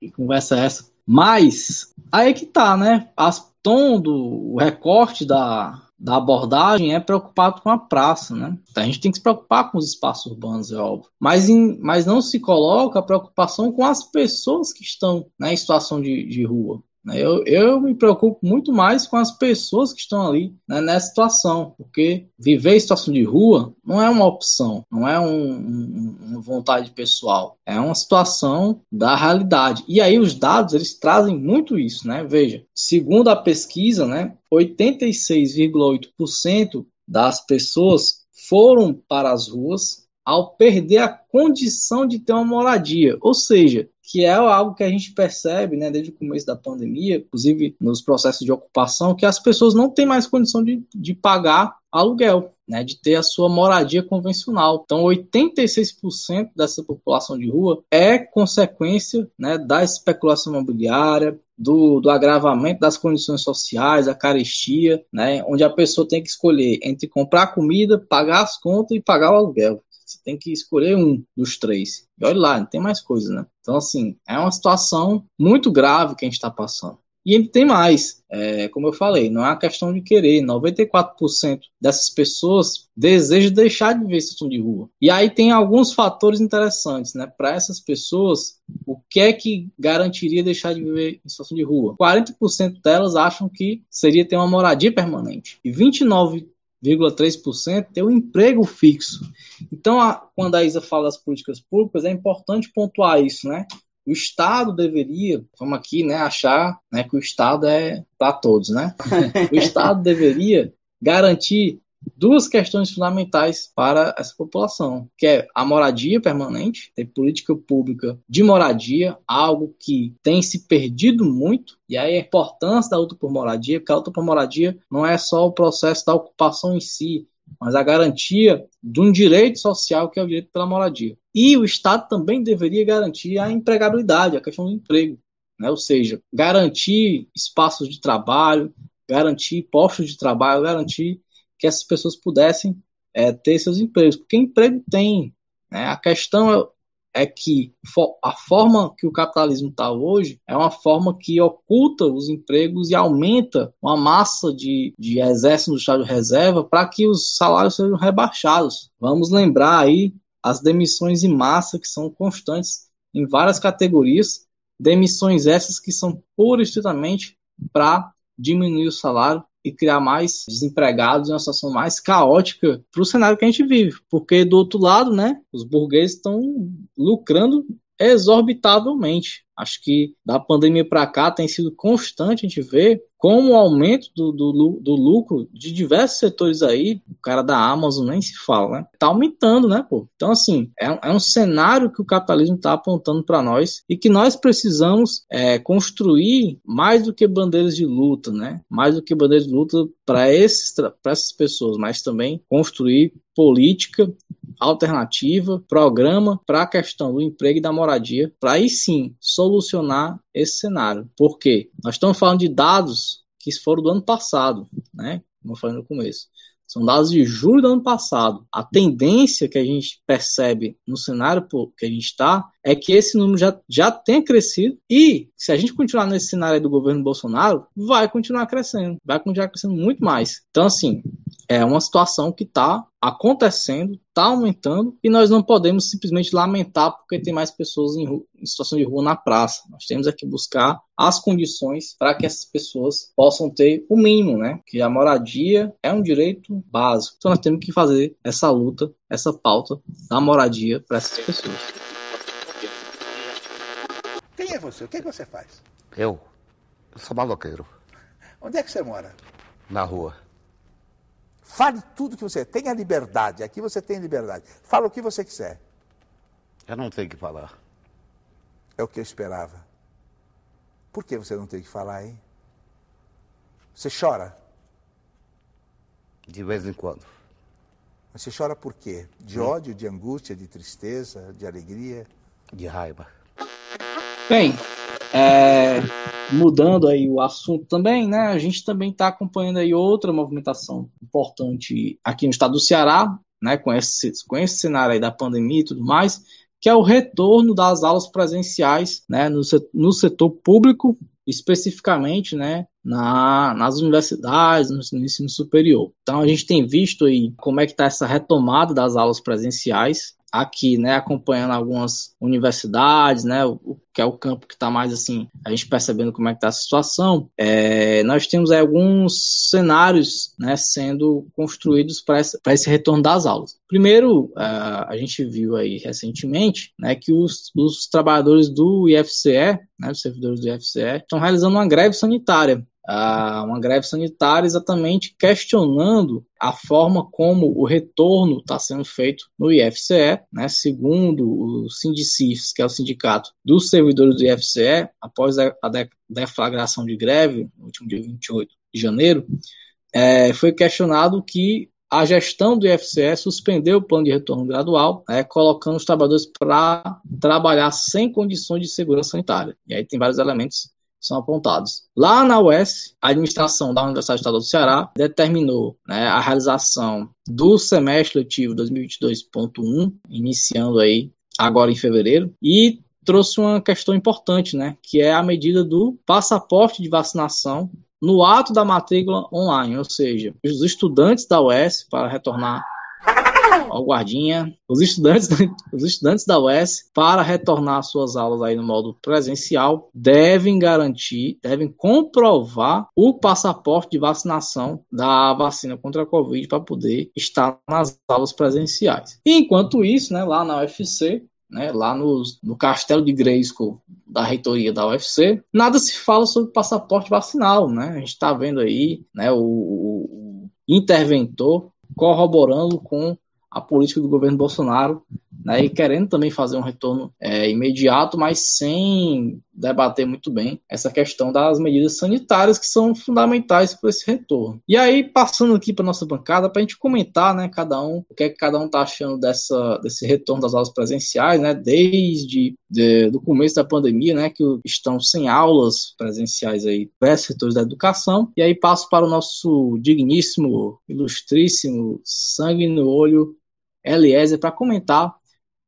Que conversa é essa? Mas aí que tá, né? As tom do recorte da, da abordagem é preocupado com a praça, né? A gente tem que se preocupar com os espaços urbanos, é óbvio. Mas, em, mas não se coloca a preocupação com as pessoas que estão né, em situação de, de rua. Eu, eu me preocupo muito mais com as pessoas que estão ali né, nessa situação, porque viver situação de rua não é uma opção, não é um, um, uma vontade pessoal, é uma situação da realidade. E aí os dados eles trazem muito isso, né? Veja, segundo a pesquisa, né, 86,8% das pessoas foram para as ruas ao perder a condição de ter uma moradia, ou seja, que é algo que a gente percebe, né, desde o começo da pandemia, inclusive nos processos de ocupação, que as pessoas não têm mais condição de, de pagar aluguel, né, de ter a sua moradia convencional. Então, 86% dessa população de rua é consequência né, da especulação imobiliária, do, do, agravamento das condições sociais, a carestia, né, onde a pessoa tem que escolher entre comprar comida, pagar as contas e pagar o aluguel. Você tem que escolher um dos três. E olha lá, tem mais coisa, né? Então, assim, é uma situação muito grave que a gente está passando. E ele tem mais, é, como eu falei, não é uma questão de querer. 94% dessas pessoas desejam deixar de viver situação de rua. E aí tem alguns fatores interessantes, né? Para essas pessoas, o que é que garantiria deixar de viver em situação de rua? 40% delas acham que seria ter uma moradia permanente. E 29 0,3% ter um emprego fixo. Então, a, quando a Isa fala das políticas públicas, é importante pontuar isso, né? O Estado deveria, vamos aqui, né, achar né, que o Estado é para todos, né? *laughs* O Estado deveria garantir duas questões fundamentais para essa população, que é a moradia permanente, ter política pública de moradia, algo que tem se perdido muito, e aí a importância da luta por moradia, porque a luta por moradia não é só o processo da ocupação em si, mas a garantia de um direito social que é o direito pela moradia. E o Estado também deveria garantir a empregabilidade, a questão do emprego, né? ou seja, garantir espaços de trabalho, garantir postos de trabalho, garantir que essas pessoas pudessem é, ter seus empregos, porque emprego tem. Né? A questão é, é que a forma que o capitalismo está hoje é uma forma que oculta os empregos e aumenta uma massa de, de exército no estado de reserva para que os salários sejam rebaixados. Vamos lembrar aí as demissões em massa que são constantes em várias categorias, demissões essas que são pura e estritamente para diminuir o salário e criar mais desempregados em uma situação mais caótica para o cenário que a gente vive. Porque do outro lado, né, os burgueses estão lucrando exorbitavelmente. Acho que da pandemia para cá tem sido constante a gente ver como o aumento do, do, do, lucro de diversos setores aí, o cara da Amazon nem se fala, né? Tá aumentando, né, pô? Então, assim, é, é um cenário que o capitalismo está apontando para nós e que nós precisamos é, construir mais do que bandeiras de luta, né? Mais do que bandeiras de luta para essas pessoas, mas também construir política alternativa, programa para a questão do emprego e da moradia, para aí sim solucionar esse cenário. Por quê? Nós estamos falando de dados que foram do ano passado, né? Como eu falei no começo. São dados de julho do ano passado. A tendência que a gente percebe no cenário que a gente está é que esse número já, já tenha crescido e, se a gente continuar nesse cenário do governo Bolsonaro, vai continuar crescendo, vai continuar crescendo muito mais. Então, assim, é uma situação que está acontecendo, está aumentando e nós não podemos simplesmente lamentar porque tem mais pessoas em, rua, em situação de rua na praça. Nós temos que buscar as condições para que essas pessoas possam ter o mínimo, né? Que a moradia é um direito básico. Então nós temos que fazer essa luta, essa pauta da moradia para essas pessoas. Quem é você? O que, é que você faz? Eu? Eu sou maloqueiro. Onde é que você mora? Na rua. Fale tudo que você tenha liberdade. Aqui você tem liberdade. Fala o que você quiser. Eu não tenho que falar. É o que eu esperava. Por que você não tem que falar, hein? Você chora? De vez em quando. Mas você chora por quê? De Hum. ódio, de angústia, de tristeza, de alegria? De raiva. Bem, é, mudando aí o assunto também, né? A gente também está acompanhando aí outra movimentação importante aqui no estado do Ceará, né? Com esse, com esse cenário aí da pandemia e tudo mais, que é o retorno das aulas presenciais, né? No, no setor público, especificamente, né? Na, nas universidades, no, no ensino superior. Então a gente tem visto aí como é que está essa retomada das aulas presenciais aqui, né, acompanhando algumas universidades, né, o, que é o campo que está mais assim, a gente percebendo como é que está a situação, é, nós temos aí alguns cenários, né, sendo construídos para esse, retorno das aulas. Primeiro, é, a gente viu aí recentemente, né, que os, os trabalhadores do IFCE, né, os servidores do IFCE, estão realizando uma greve sanitária, uma greve sanitária exatamente questionando a forma como o retorno está sendo feito no IFCE, né, segundo o Sindicifes, que é o sindicato dos servidores do IFCE, após a de deflagração de greve, no último dia 28 de janeiro, é, foi questionado que a gestão do IFCE suspendeu o plano de retorno gradual, né, colocando os trabalhadores para trabalhar sem condições de segurança sanitária. E aí tem vários elementos são apontados. Lá na UES, a administração da Universidade Estadual do Ceará determinou né, a realização do semestre letivo 2022.1, iniciando aí agora em fevereiro, e trouxe uma questão importante, né, que é a medida do passaporte de vacinação no ato da matrícula online, ou seja, os estudantes da UES para retornar Ó, o guardinha. Os estudantes, *laughs* os estudantes da UES, para retornar às suas aulas aí no modo presencial, devem garantir, devem comprovar o passaporte de vacinação da vacina contra a Covid para poder estar nas aulas presenciais. E enquanto isso, né, lá na UFC, né, lá no, castelo de Grayskull da reitoria da UFC, nada se fala sobre passaporte vacinal, né? A gente está vendo aí, né, o, o interventor corroborando com a política do governo Bolsonaro, né, e querendo também fazer um retorno é, imediato, mas sem debater muito bem essa questão das medidas sanitárias que são fundamentais para esse retorno. E aí, passando aqui para nossa bancada, para a gente comentar, né, cada um, o que é que cada um está achando dessa, desse retorno das aulas presenciais, né, desde de, do começo da pandemia, né, que estão sem aulas presenciais aí, diversos setores da educação. E aí passo para o nosso digníssimo, ilustríssimo, sangue no olho, Eliezer, para comentar o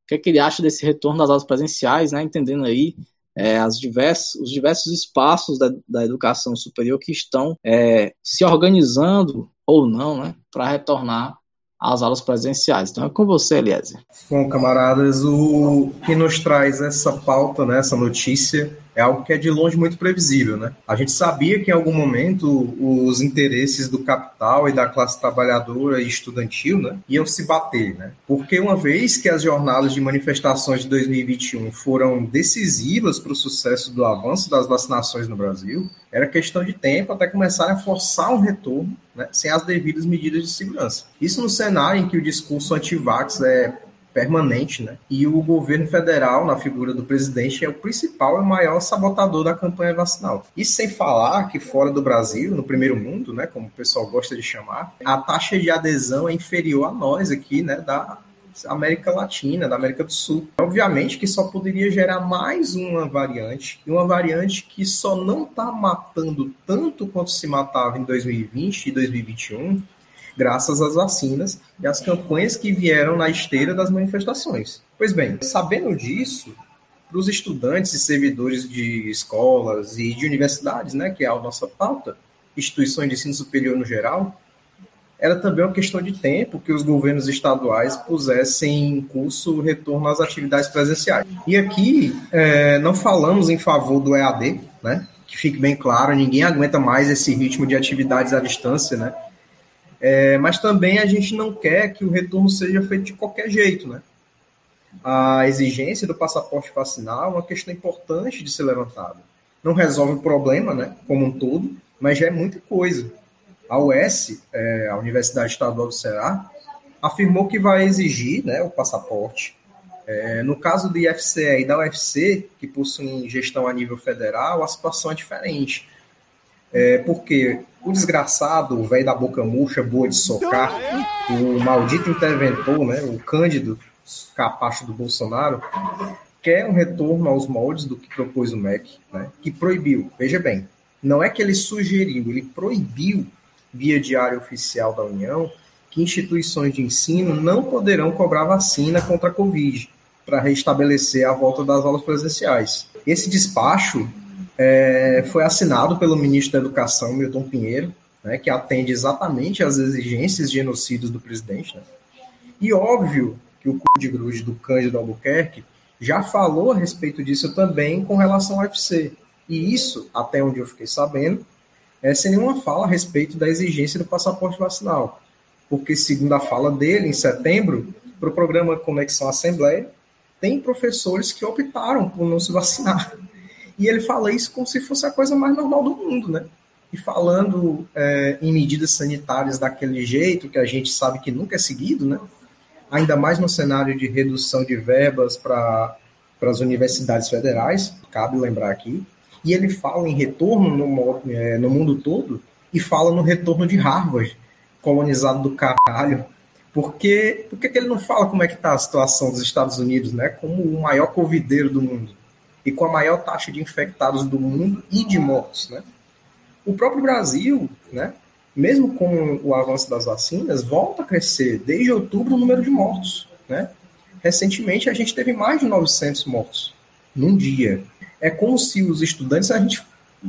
que, é que ele acha desse retorno das aulas presenciais, né, entendendo aí é, as diversos, os diversos espaços da, da educação superior que estão é, se organizando ou não né, para retornar às aulas presenciais. Então é com você, Eliezer. Bom, camaradas, o que nos traz essa pauta, né, essa notícia, é algo que é de longe muito previsível. Né? A gente sabia que em algum momento os interesses do capital e da classe trabalhadora e estudantil né, iam se bater. Né? Porque uma vez que as jornadas de manifestações de 2021 foram decisivas para o sucesso do avanço das vacinações no Brasil, era questão de tempo até começarem a forçar um retorno né, sem as devidas medidas de segurança. Isso no cenário em que o discurso anti-vax é permanente, né? E o governo federal, na figura do presidente, é o principal e maior sabotador da campanha vacinal. Isso sem falar que fora do Brasil, no primeiro mundo, né, como o pessoal gosta de chamar, a taxa de adesão é inferior a nós aqui, né, da América Latina, da América do Sul. Obviamente que só poderia gerar mais uma variante, e uma variante que só não está matando tanto quanto se matava em 2020 e 2021, graças às vacinas e às campanhas que vieram na esteira das manifestações. Pois bem, sabendo disso, para os estudantes e servidores de escolas e de universidades, né, que é a nossa pauta, instituições de ensino superior no geral, era também uma questão de tempo que os governos estaduais pusessem em curso o retorno às atividades presenciais. E aqui é, não falamos em favor do EAD, né? Que fique bem claro, ninguém aguenta mais esse ritmo de atividades à distância, né? É, mas também a gente não quer que o retorno seja feito de qualquer jeito, né? A exigência do passaporte vacinal é uma questão importante de ser levantada. Não resolve o problema, né, como um todo, mas já é muita coisa. A UES, é, a Universidade Estadual do Ceará, afirmou que vai exigir né, o passaporte. É, no caso do IFCE e da UFC, que possuem gestão a nível federal, a situação é diferente. É, porque o desgraçado, o velho da boca murcha, boa de socar, o maldito interventor, né, o Cândido, capacho do Bolsonaro, quer um retorno aos moldes do que propôs o MEC, né, que proibiu, veja bem, não é que ele sugeriu, ele proibiu, via diário oficial da União, que instituições de ensino não poderão cobrar vacina contra a Covid para restabelecer a volta das aulas presenciais. Esse despacho é, foi assinado pelo ministro da Educação, Milton Pinheiro, né, que atende exatamente às exigências genocidas do presidente. Né? E óbvio que o cu de grude do Cândido Albuquerque já falou a respeito disso também com relação ao UFC. E isso, até onde eu fiquei sabendo, é sem nenhuma fala a respeito da exigência do passaporte vacinal. Porque, segundo a fala dele, em setembro, para o programa Conexão Assembleia, tem professores que optaram por não se vacinar. E ele fala isso como se fosse a coisa mais normal do mundo, né? E falando é, em medidas sanitárias daquele jeito, que a gente sabe que nunca é seguido, né? Ainda mais no cenário de redução de verbas para as universidades federais, cabe lembrar aqui. E ele fala em retorno no, é, no mundo todo e fala no retorno de Harvard, colonizado do caralho. Porque, por que ele não fala como é que está a situação dos Estados Unidos, né? Como o maior covideiro do mundo e com a maior taxa de infectados do mundo e de mortos, né? O próprio Brasil, né, mesmo com o avanço das vacinas, volta a crescer desde outubro o número de mortos, né? Recentemente a gente teve mais de 900 mortos num dia. É como se os estudantes a gente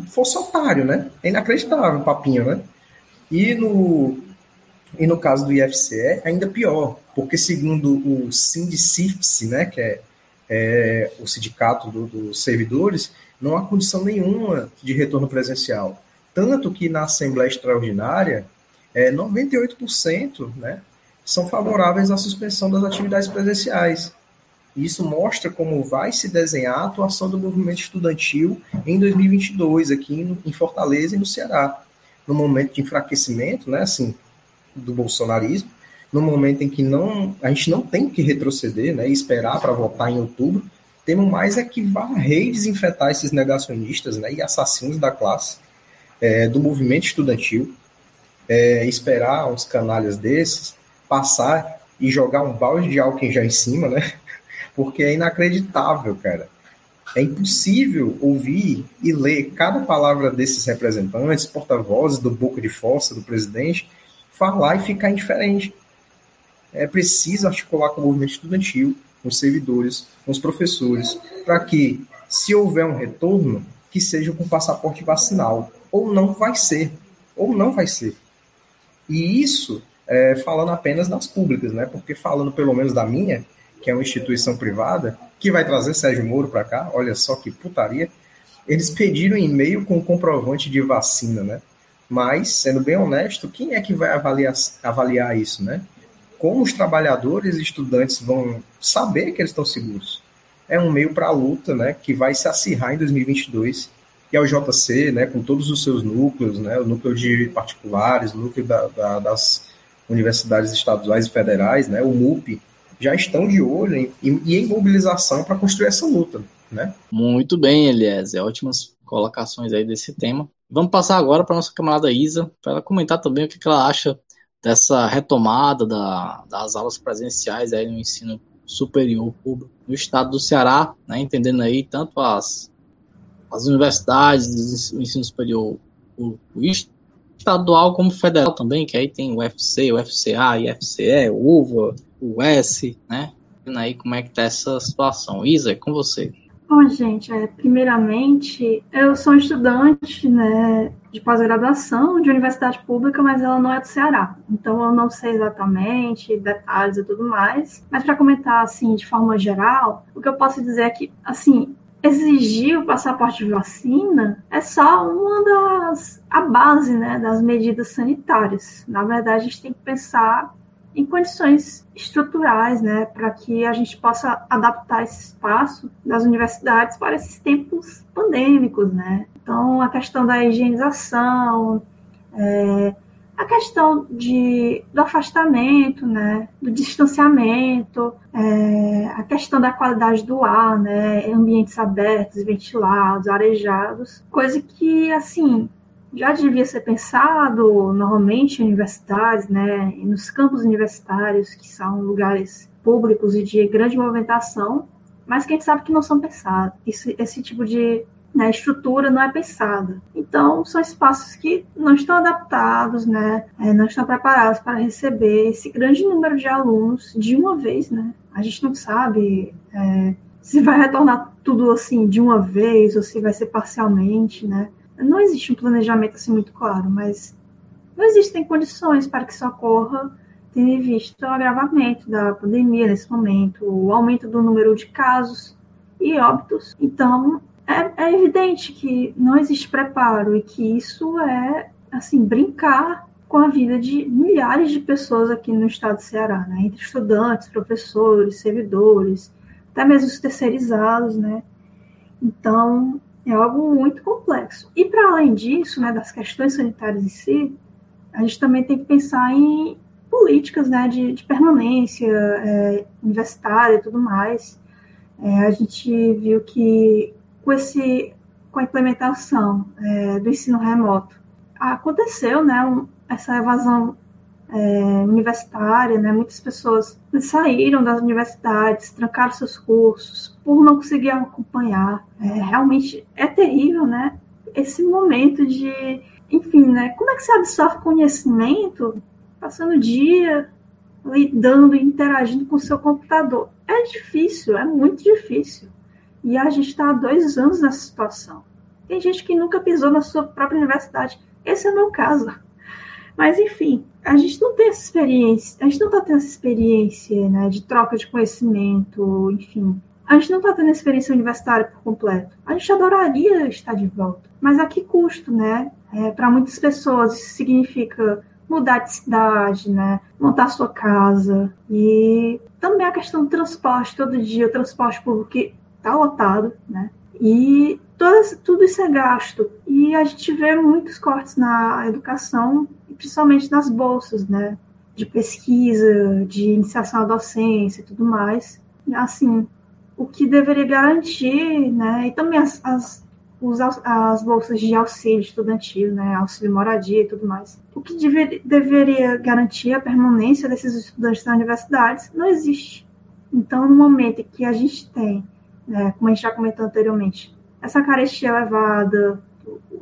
fosse otário, né? É inacreditável papinho, né? E no, e no caso do IFCE, ainda pior, porque segundo o Sindicifse, né, que é é, o sindicato do, dos servidores, não há condição nenhuma de retorno presencial. Tanto que na Assembleia Extraordinária, é, 98% né, são favoráveis à suspensão das atividades presenciais. Isso mostra como vai se desenhar a atuação do movimento estudantil em 2022, aqui em Fortaleza e no Ceará. No momento de enfraquecimento, né, assim, do bolsonarismo, no momento em que não, a gente não tem que retroceder né, e esperar para votar em outubro, temos mais é que varrer e desinfetar esses negacionistas né, e assassinos da classe, é, do movimento estudantil, é, esperar uns canalhas desses passar e jogar um balde de álcool já em cima, né? *laughs* Porque é inacreditável, cara. É impossível ouvir e ler cada palavra desses representantes, porta-vozes do boca de força do presidente, falar e ficar indiferente é preciso articular com o movimento estudantil, com os servidores, com os professores, para que, se houver um retorno, que seja com passaporte vacinal. Ou não vai ser. Ou não vai ser. E isso é, falando apenas das públicas, né? Porque falando pelo menos da minha, que é uma instituição privada, que vai trazer Sérgio Moro para cá, olha só que putaria. Eles pediram e-mail com comprovante de vacina, né? Mas, sendo bem honesto, quem é que vai avaliar, avaliar isso, né? Como os trabalhadores e estudantes vão saber que eles estão seguros. É um meio para a luta, né, que vai se acirrar em 2022. E é o JC, né, com todos os seus núcleos, né, o núcleo de particulares, o núcleo da, da, das universidades estaduais e federais, né, o MUP, já estão de olho em, e em mobilização para construir essa luta, né? Muito bem, Eliezer, ótimas colocações aí desse tema. Vamos passar agora para nossa camarada Isa, para ela comentar também o que, que ela acha dessa retomada da, das aulas presenciais aí no ensino superior público no estado do Ceará, né, entendendo aí tanto as, as universidades, o ensino superior o, o estadual como federal também, que aí tem o UFC, o FCA, IFCE, UVA, o S, né? Vendo aí como é que tá essa situação. Isa, é com você. Bom, gente, é, primeiramente, eu sou estudante né, de pós-graduação de universidade pública, mas ela não é do Ceará. Então, eu não sei exatamente detalhes e tudo mais. Mas, para comentar, assim, de forma geral, o que eu posso dizer é que, assim, exigir o passaporte de vacina é só uma das a base né, das medidas sanitárias. Na verdade, a gente tem que pensar em condições estruturais, né, para que a gente possa adaptar esse espaço das universidades para esses tempos pandêmicos, né. Então, a questão da higienização, é, a questão de, do afastamento, né, do distanciamento, é, a questão da qualidade do ar, né, ambientes abertos, ventilados, arejados, coisa que, assim, já devia ser pensado normalmente em universidades, né, nos campos universitários, que são lugares públicos e de grande movimentação, mas que a gente sabe que não são pensados. Esse, esse tipo de né, estrutura não é pensada. Então, são espaços que não estão adaptados, né, é, não estão preparados para receber esse grande número de alunos de uma vez. Né? A gente não sabe é, se vai retornar tudo assim de uma vez ou se vai ser parcialmente. Né? Não existe um planejamento assim muito claro, mas não existem condições para que isso ocorra tendo visto o agravamento da pandemia nesse momento, o aumento do número de casos e óbitos. Então, é, é evidente que não existe preparo e que isso é, assim, brincar com a vida de milhares de pessoas aqui no estado do Ceará, né? Entre estudantes, professores, servidores, até mesmo os terceirizados, né? Então, é algo muito complexo. E para além disso, né, das questões sanitárias em si, a gente também tem que pensar em políticas, né, de, de permanência é, universitária e tudo mais. É, a gente viu que com, esse, com a implementação é, do ensino remoto, aconteceu né, um, essa evasão é, universitária, né, muitas pessoas saíram das universidades, trancaram seus cursos por não conseguir acompanhar. É, realmente é terrível, né? Esse momento de, enfim, né? Como é que você absorve conhecimento passando o dia lidando e interagindo com o seu computador? É difícil, é muito difícil. E a gente está há dois anos nessa situação. Tem gente que nunca pisou na sua própria universidade. Esse é o meu caso. Mas, enfim, a gente não tem essa experiência, a gente não está tendo essa experiência né, de troca de conhecimento, enfim. A gente não está tendo experiência universitária por completo. A gente adoraria estar de volta. Mas a que custo, né? É, Para muitas pessoas, isso significa mudar de cidade, né? Montar sua casa. E também a questão do transporte, todo dia, o transporte público está lotado, né? E todo, tudo isso é gasto. E a gente vê muitos cortes na educação, principalmente nas bolsas, né? De pesquisa, de iniciação à docência e tudo mais. Assim, o que deveria garantir, né? E também as, as, os, as bolsas de auxílio estudantil, né? Auxílio moradia e tudo mais. O que dever, deveria garantir a permanência desses estudantes nas universidades não existe. Então, no momento em que a gente tem né, como a gente já comentou anteriormente, essa carestia elevada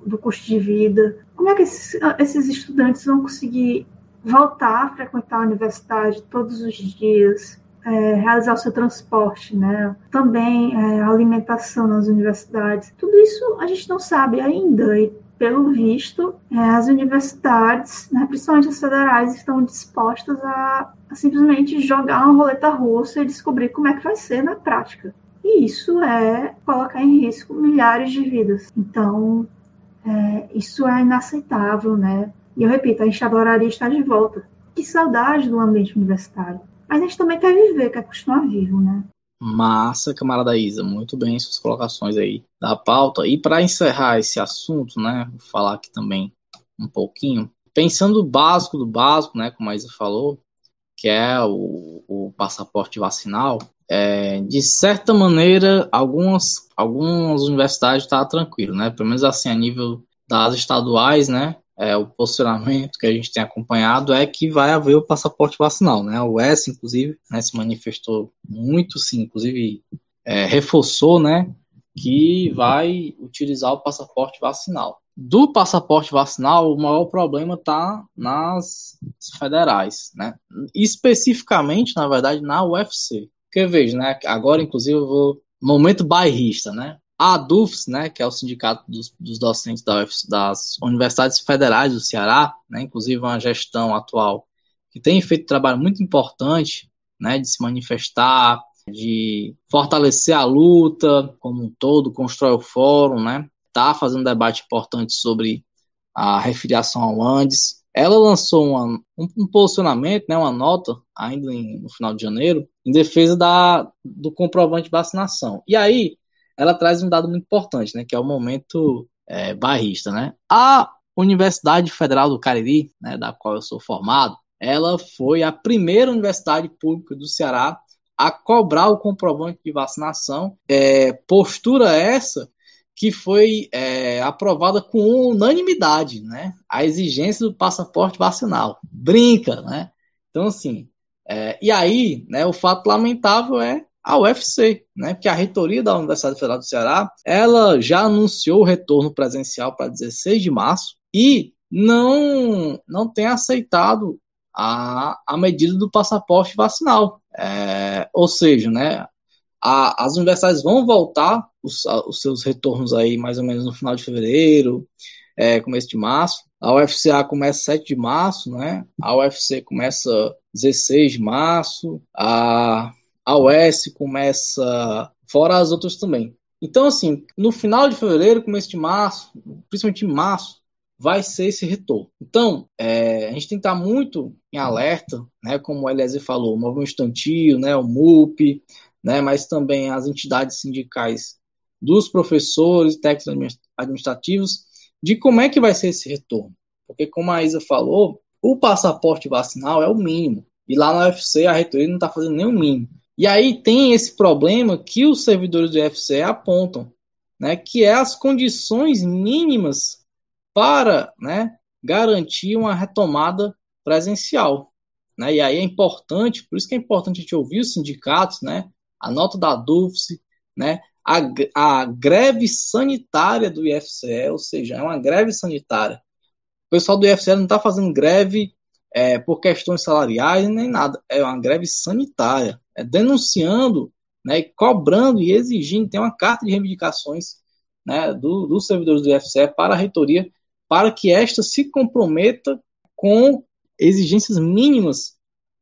do, custo de vida, como é que esses, esses estudantes vão conseguir voltar a frequentar a universidade todos os dias, é, realizar o seu transporte, né? Também é, alimentação nas universidades. Tudo isso a gente não sabe ainda e pelo visto, é, as universidades, né, principalmente as federais, estão dispostas a, a simplesmente jogar uma roleta russa e descobrir como é que vai ser na prática. E isso é colocar em risco milhares de vidas. Então, é, isso é inaceitável, né? E eu repito, a gente adoraria estar de volta. Que saudade do ambiente universitário. Mas a gente também quer viver, quer continuar vivo, né? Massa, camarada Isa, muito bem suas colocações aí da pauta. E para encerrar esse assunto, né, vou falar aqui também um pouquinho, pensando o básico do básico, né, como a Isa falou, que é o, o passaporte vacinal, é, de certa maneira, algumas, algumas universidades estão tá tranquilo, né? Pelo menos assim, a nível das estaduais, né? É, o posicionamento que a gente tem acompanhado é que vai haver o passaporte vacinal, né? O S, inclusive, né, se manifestou muito, sim, inclusive é, reforçou, né? Que vai utilizar o passaporte vacinal. Do passaporte vacinal, o maior problema está nas federais, né? Especificamente, na verdade, na UFC. Porque veja, né? Agora, inclusive, eu vou. Momento bairrista, né? A DUFS, né, que é o sindicato dos, dos docentes da das universidades federais do Ceará, né, inclusive uma gestão atual que tem feito um trabalho muito importante, né, de se manifestar, de fortalecer a luta como um todo, constrói o fórum, né, tá fazendo um debate importante sobre a refiliação ao Andes. Ela lançou uma, um, um, posicionamento, né, uma nota, ainda em, no final de janeiro, em defesa da, do comprovante de vacinação. E aí, ela traz um dado muito importante, né, que é o momento é, barrista. Né? A Universidade Federal do Cariri, né, da qual eu sou formado, ela foi a primeira universidade pública do Ceará a cobrar o comprovante de vacinação. É, postura essa que foi é, aprovada com unanimidade, né? A exigência do passaporte vacinal. Brinca, né? Então, assim, é, e aí, né, o fato lamentável é a UFC, né? Porque a reitoria da Universidade Federal do Ceará, ela já anunciou o retorno presencial para 16 de março e não não tem aceitado a, a medida do passaporte vacinal. É, ou seja, né, a, as universidades vão voltar os, os, seus retornos aí mais ou menos no final de fevereiro, é, começo de março. A UFCA começa 7 de março, né? A UFC começa 16 de março. A, a US começa fora as outras também. Então, assim, no final de fevereiro, começo de março, principalmente em março, vai ser esse retorno. Então, é, a gente tem que estar muito em alerta, né, como o Eliezer falou, o movimento estudantil, né, o MUP, né, mas também as entidades sindicais dos professores, técnicos administrativos, de como é que vai ser esse retorno. Porque, como a Isa falou, o passaporte vacinal é o mínimo. E lá na UFC a reitoria não está fazendo nem o mínimo. E aí tem esse problema que os servidores do UFC apontam, né, que é as condições mínimas para né, garantir uma retomada presencial. Né? E aí é importante, por isso que é importante a gente ouvir os sindicatos, né? a nota da DUFS, né, a, a greve sanitária do IFCE, ou seja, é uma greve sanitária. O pessoal do IFCE não está fazendo greve é, por questões salariais nem nada, é uma greve sanitária, é denunciando, né, cobrando e exigindo, tem uma carta de reivindicações né, do, dos servidores do IFCE para a reitoria, para que esta se comprometa com exigências mínimas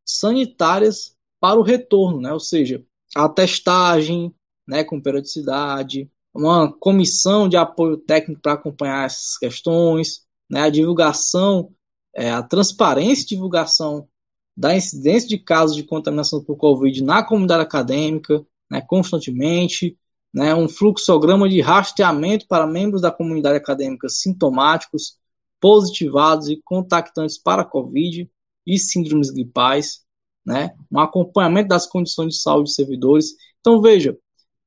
sanitárias para o retorno, né? ou seja, a testagem né, com periodicidade, uma comissão de apoio técnico para acompanhar essas questões, né, a divulgação, é, a transparência e divulgação da incidência de casos de contaminação por Covid na comunidade acadêmica, né, constantemente, né, um fluxograma de rastreamento para membros da comunidade acadêmica sintomáticos, positivados e contactantes para Covid e síndromes gripais, né? um acompanhamento das condições de saúde dos servidores. Então, veja,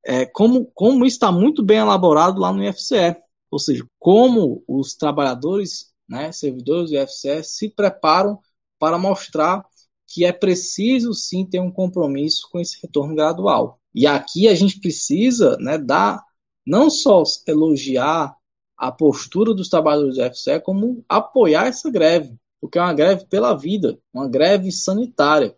é, como, como está muito bem elaborado lá no IFCE, ou seja, como os trabalhadores, né, servidores do IFCE se preparam para mostrar que é preciso sim ter um compromisso com esse retorno gradual. E aqui a gente precisa né, dar, não só elogiar a postura dos trabalhadores do IFCE, como apoiar essa greve, porque é uma greve pela vida, uma greve sanitária.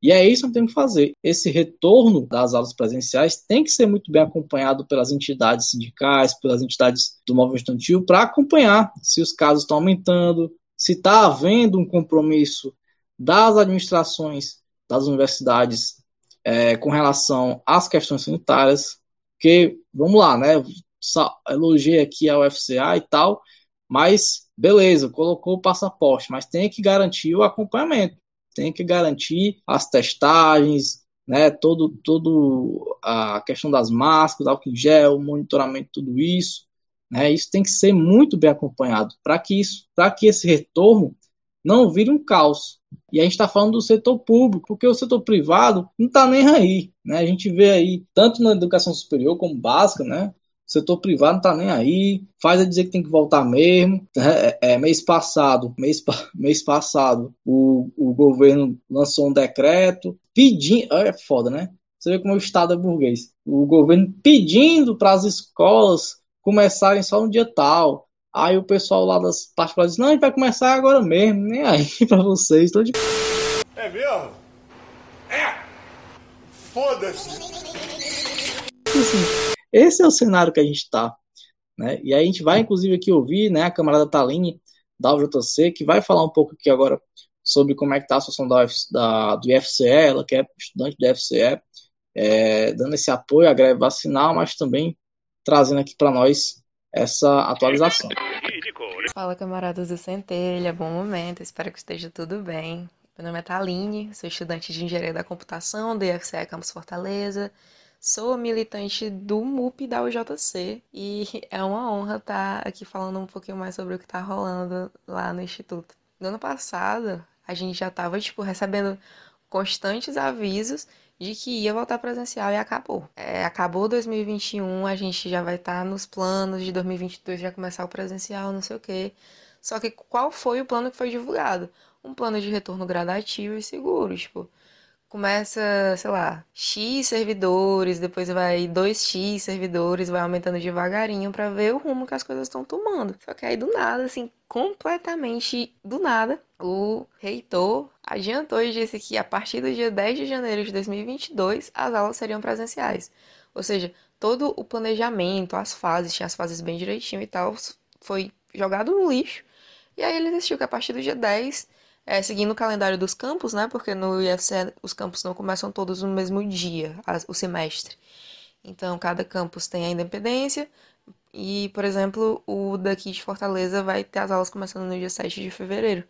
E é isso que tem que fazer. Esse retorno das aulas presenciais tem que ser muito bem acompanhado pelas entidades sindicais, pelas entidades do movimento estudantil, para acompanhar se os casos estão aumentando, se está havendo um compromisso das administrações das universidades é, com relação às questões sanitárias, que, vamos lá, né, elogiei aqui a UFCA e tal, mas beleza, colocou o passaporte, mas tem que garantir o acompanhamento tem que garantir as testagens, né, todo, todo a questão das máscaras, álcool em gel, monitoramento, tudo isso, né, isso tem que ser muito bem acompanhado para que isso, para que esse retorno não vire um caos. E a gente está falando do setor público, porque o setor privado não está nem aí, né? A gente vê aí tanto na educação superior como básica, né? O setor privado não está nem aí, faz a dizer que tem que voltar mesmo. É, é, mês passado, mês, *laughs* mês passado, o, o governo lançou um decreto pedindo. É foda, né? Você vê como o Estado é burguês. O governo pedindo para as escolas começarem só no dia tal. Aí o pessoal lá das particulares diz: não, a gente vai começar agora mesmo, nem aí *laughs* para vocês. Tô de... É mesmo? É! Foda-se! Assim, esse é o cenário que a gente está. Né? E aí a gente vai, inclusive, aqui ouvir né, a camarada Taline, da UJC, que vai falar um pouco aqui agora sobre como é que está a situação da, da, do IFCE, ela que é estudante do IFCE, é, dando esse apoio à greve vacinal, mas também trazendo aqui para nós essa atualização. Fala, camaradas do Centelha, bom momento, espero que esteja tudo bem. Meu nome é Taline, sou estudante de Engenharia da Computação do IFCE Campus Fortaleza, Sou militante do MUP da UJC e *laughs* é uma honra estar aqui falando um pouquinho mais sobre o que está rolando lá no Instituto. No ano passado, a gente já estava tipo, recebendo constantes avisos de que ia voltar presencial e acabou. É, acabou 2021, a gente já vai estar tá nos planos de 2022 já começar o presencial, não sei o quê. Só que qual foi o plano que foi divulgado? Um plano de retorno gradativo e seguro, tipo, começa, sei lá, X servidores, depois vai 2X servidores, vai aumentando devagarinho para ver o rumo que as coisas estão tomando. Só que aí do nada, assim, completamente do nada, o reitor adiantou e disse que a partir do dia 10 de janeiro de 2022 as aulas seriam presenciais. Ou seja, todo o planejamento, as fases, tinha as fases bem direitinho e tal, foi jogado no lixo. E aí ele decidiu que a partir do dia 10 é, seguindo o calendário dos campos, né? Porque no IFC os campos não começam todos no mesmo dia, o semestre. Então, cada campus tem a independência. E, por exemplo, o daqui de Fortaleza vai ter as aulas começando no dia 7 de fevereiro.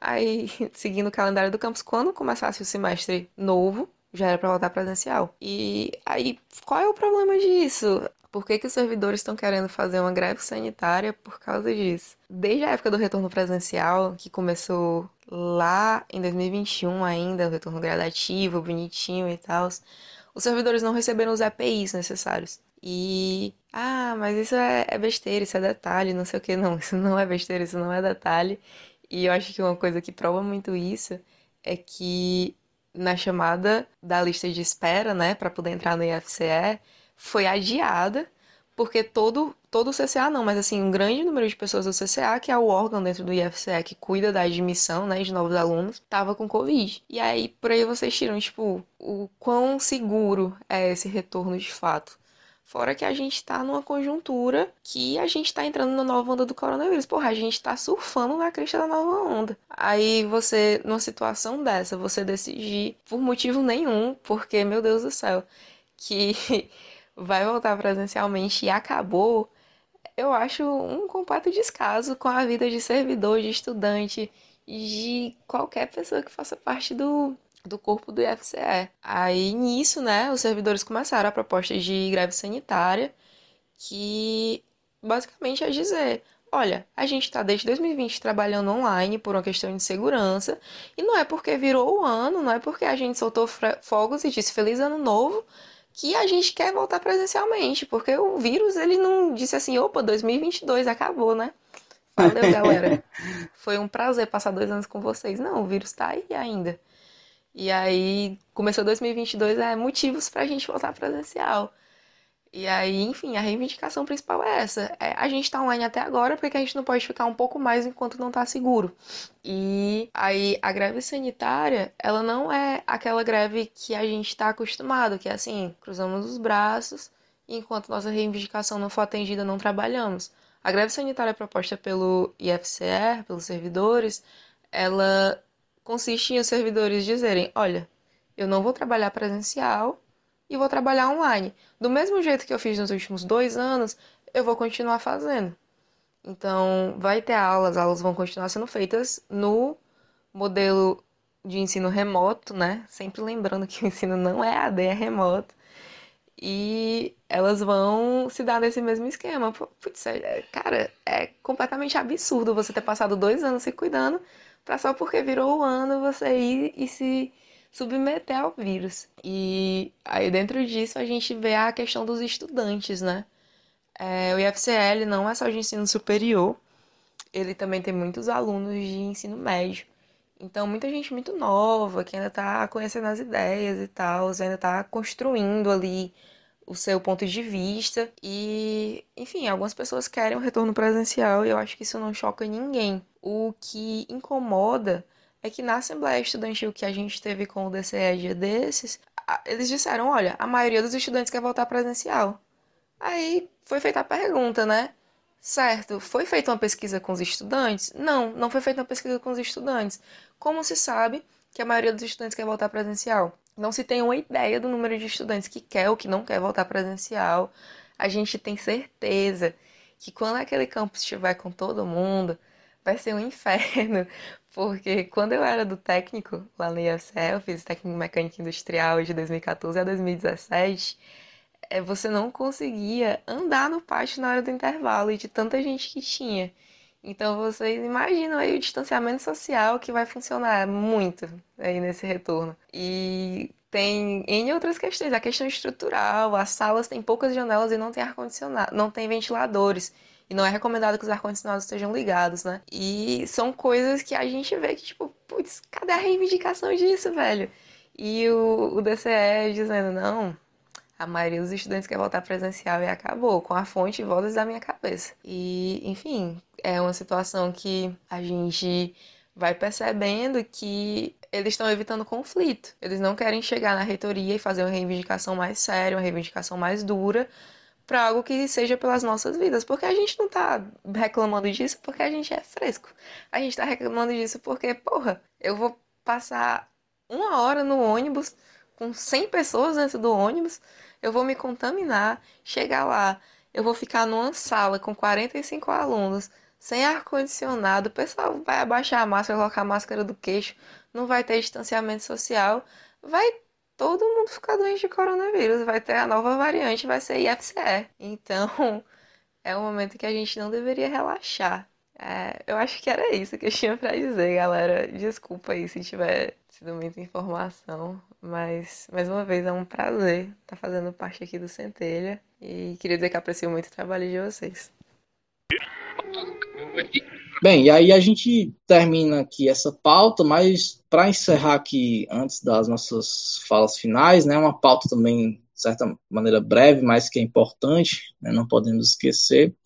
Aí, *laughs* seguindo o calendário do campus, quando começasse o semestre novo, já era para voltar presencial. E aí, qual é o problema disso? Por que, que os servidores estão querendo fazer uma greve sanitária por causa disso? Desde a época do retorno presencial, que começou lá em 2021 ainda, o retorno gradativo, bonitinho e tal, os servidores não receberam os EPIs necessários. E, ah, mas isso é, é besteira, isso é detalhe, não sei o que. Não, *laughs* isso não é besteira, isso não é detalhe. E eu acho que uma coisa que prova muito isso é que na chamada da lista de espera, né, para poder entrar no IFCE, foi adiada, porque todo, todo o CCA não, mas assim, um grande número de pessoas do CCA, que é o órgão dentro do IFCE que cuida da admissão, né, de novos alunos, tava com Covid. E aí, por aí vocês tiram, tipo, o quão seguro é esse retorno de fato. Fora que a gente está numa conjuntura que a gente está entrando na nova onda do coronavírus. Porra, a gente está surfando na crista da nova onda. Aí você, numa situação dessa, você decidir por motivo nenhum, porque, meu Deus do céu, que *laughs* vai voltar presencialmente e acabou, eu acho um completo descaso com a vida de servidor, de estudante, de qualquer pessoa que faça parte do, do corpo do IFCE. Aí nisso, né, os servidores começaram a proposta de greve sanitária, que basicamente é dizer: olha, a gente está desde 2020 trabalhando online por uma questão de segurança, e não é porque virou o ano, não é porque a gente soltou fogos e disse feliz ano novo que a gente quer voltar presencialmente, porque o vírus ele não disse assim, opa, 2022 acabou, né? Valeu, galera. *laughs* Foi um prazer passar dois anos com vocês. Não, o vírus tá aí ainda. E aí começou 2022, é motivos pra gente voltar presencial. E aí, enfim, a reivindicação principal é essa. É, a gente está online até agora porque a gente não pode ficar um pouco mais enquanto não está seguro. E aí, a greve sanitária, ela não é aquela greve que a gente está acostumado, que é assim, cruzamos os braços enquanto nossa reivindicação não for atendida, não trabalhamos. A greve sanitária proposta pelo IFCR, pelos servidores, ela consiste em os servidores dizerem: olha, eu não vou trabalhar presencial e vou trabalhar online. Do mesmo jeito que eu fiz nos últimos dois anos, eu vou continuar fazendo. Então, vai ter aulas, as aulas vão continuar sendo feitas no modelo de ensino remoto, né? Sempre lembrando que o ensino não é AD, é remoto. E elas vão se dar nesse mesmo esquema. Putz, é, cara, é completamente absurdo você ter passado dois anos se cuidando para só porque virou o ano você ir e se submeter ao vírus. E aí dentro disso a gente vê a questão dos estudantes, né? É, o IFCL não é só de ensino superior, ele também tem muitos alunos de ensino médio. Então, muita gente muito nova, que ainda está conhecendo as ideias e tal, ainda está construindo ali o seu ponto de vista. E, enfim, algumas pessoas querem um retorno presencial e eu acho que isso não choca ninguém. O que incomoda é que na Assembleia Estudantil que a gente teve com o DCE dia desses, eles disseram, olha, a maioria dos estudantes quer voltar presencial. Aí foi feita a pergunta, né? Certo, foi feita uma pesquisa com os estudantes? Não, não foi feita uma pesquisa com os estudantes. Como se sabe que a maioria dos estudantes quer voltar presencial? Não se tem uma ideia do número de estudantes que quer ou que não quer voltar presencial. A gente tem certeza que quando aquele campus estiver com todo mundo, vai ser um inferno, *laughs* porque quando eu era do técnico lá no IFCE, eu fiz técnico mecânico industrial de 2014 a 2017, é, você não conseguia andar no pátio na hora do intervalo e de tanta gente que tinha. Então vocês imaginam aí o distanciamento social que vai funcionar muito aí nesse retorno. E tem em outras questões, a questão estrutural, as salas têm poucas janelas e não tem ar condicionado, não tem ventiladores. E não é recomendado que os ar-condicionados estejam ligados, né? E são coisas que a gente vê que, tipo, putz, cadê a reivindicação disso, velho? E o, o DCE dizendo, não, a maioria dos estudantes quer voltar presencial e acabou, com a fonte e vozes da minha cabeça. E, enfim, é uma situação que a gente vai percebendo que eles estão evitando conflito. Eles não querem chegar na reitoria e fazer uma reivindicação mais séria, uma reivindicação mais dura, para algo que seja pelas nossas vidas. Porque a gente não tá reclamando disso porque a gente é fresco. A gente tá reclamando disso porque, porra, eu vou passar uma hora no ônibus com 100 pessoas dentro do ônibus, eu vou me contaminar, chegar lá, eu vou ficar numa sala com 45 alunos, sem ar-condicionado, o pessoal vai abaixar a máscara, colocar a máscara do queixo, não vai ter distanciamento social, vai todo mundo ficar doente de coronavírus, vai ter a nova variante, vai ser IFCE. Então, *laughs* é um momento que a gente não deveria relaxar. É, eu acho que era isso que eu tinha para dizer, galera. Desculpa aí se tiver sido muita informação, mas mais uma vez é um prazer estar fazendo parte aqui do Centelha e queria dizer que aprecio muito o trabalho de vocês. Bem, e aí a gente termina aqui essa pauta, mas para encerrar aqui, antes das nossas falas finais, né, uma pauta também, de certa maneira, breve, mas que é importante, né, não podemos esquecer,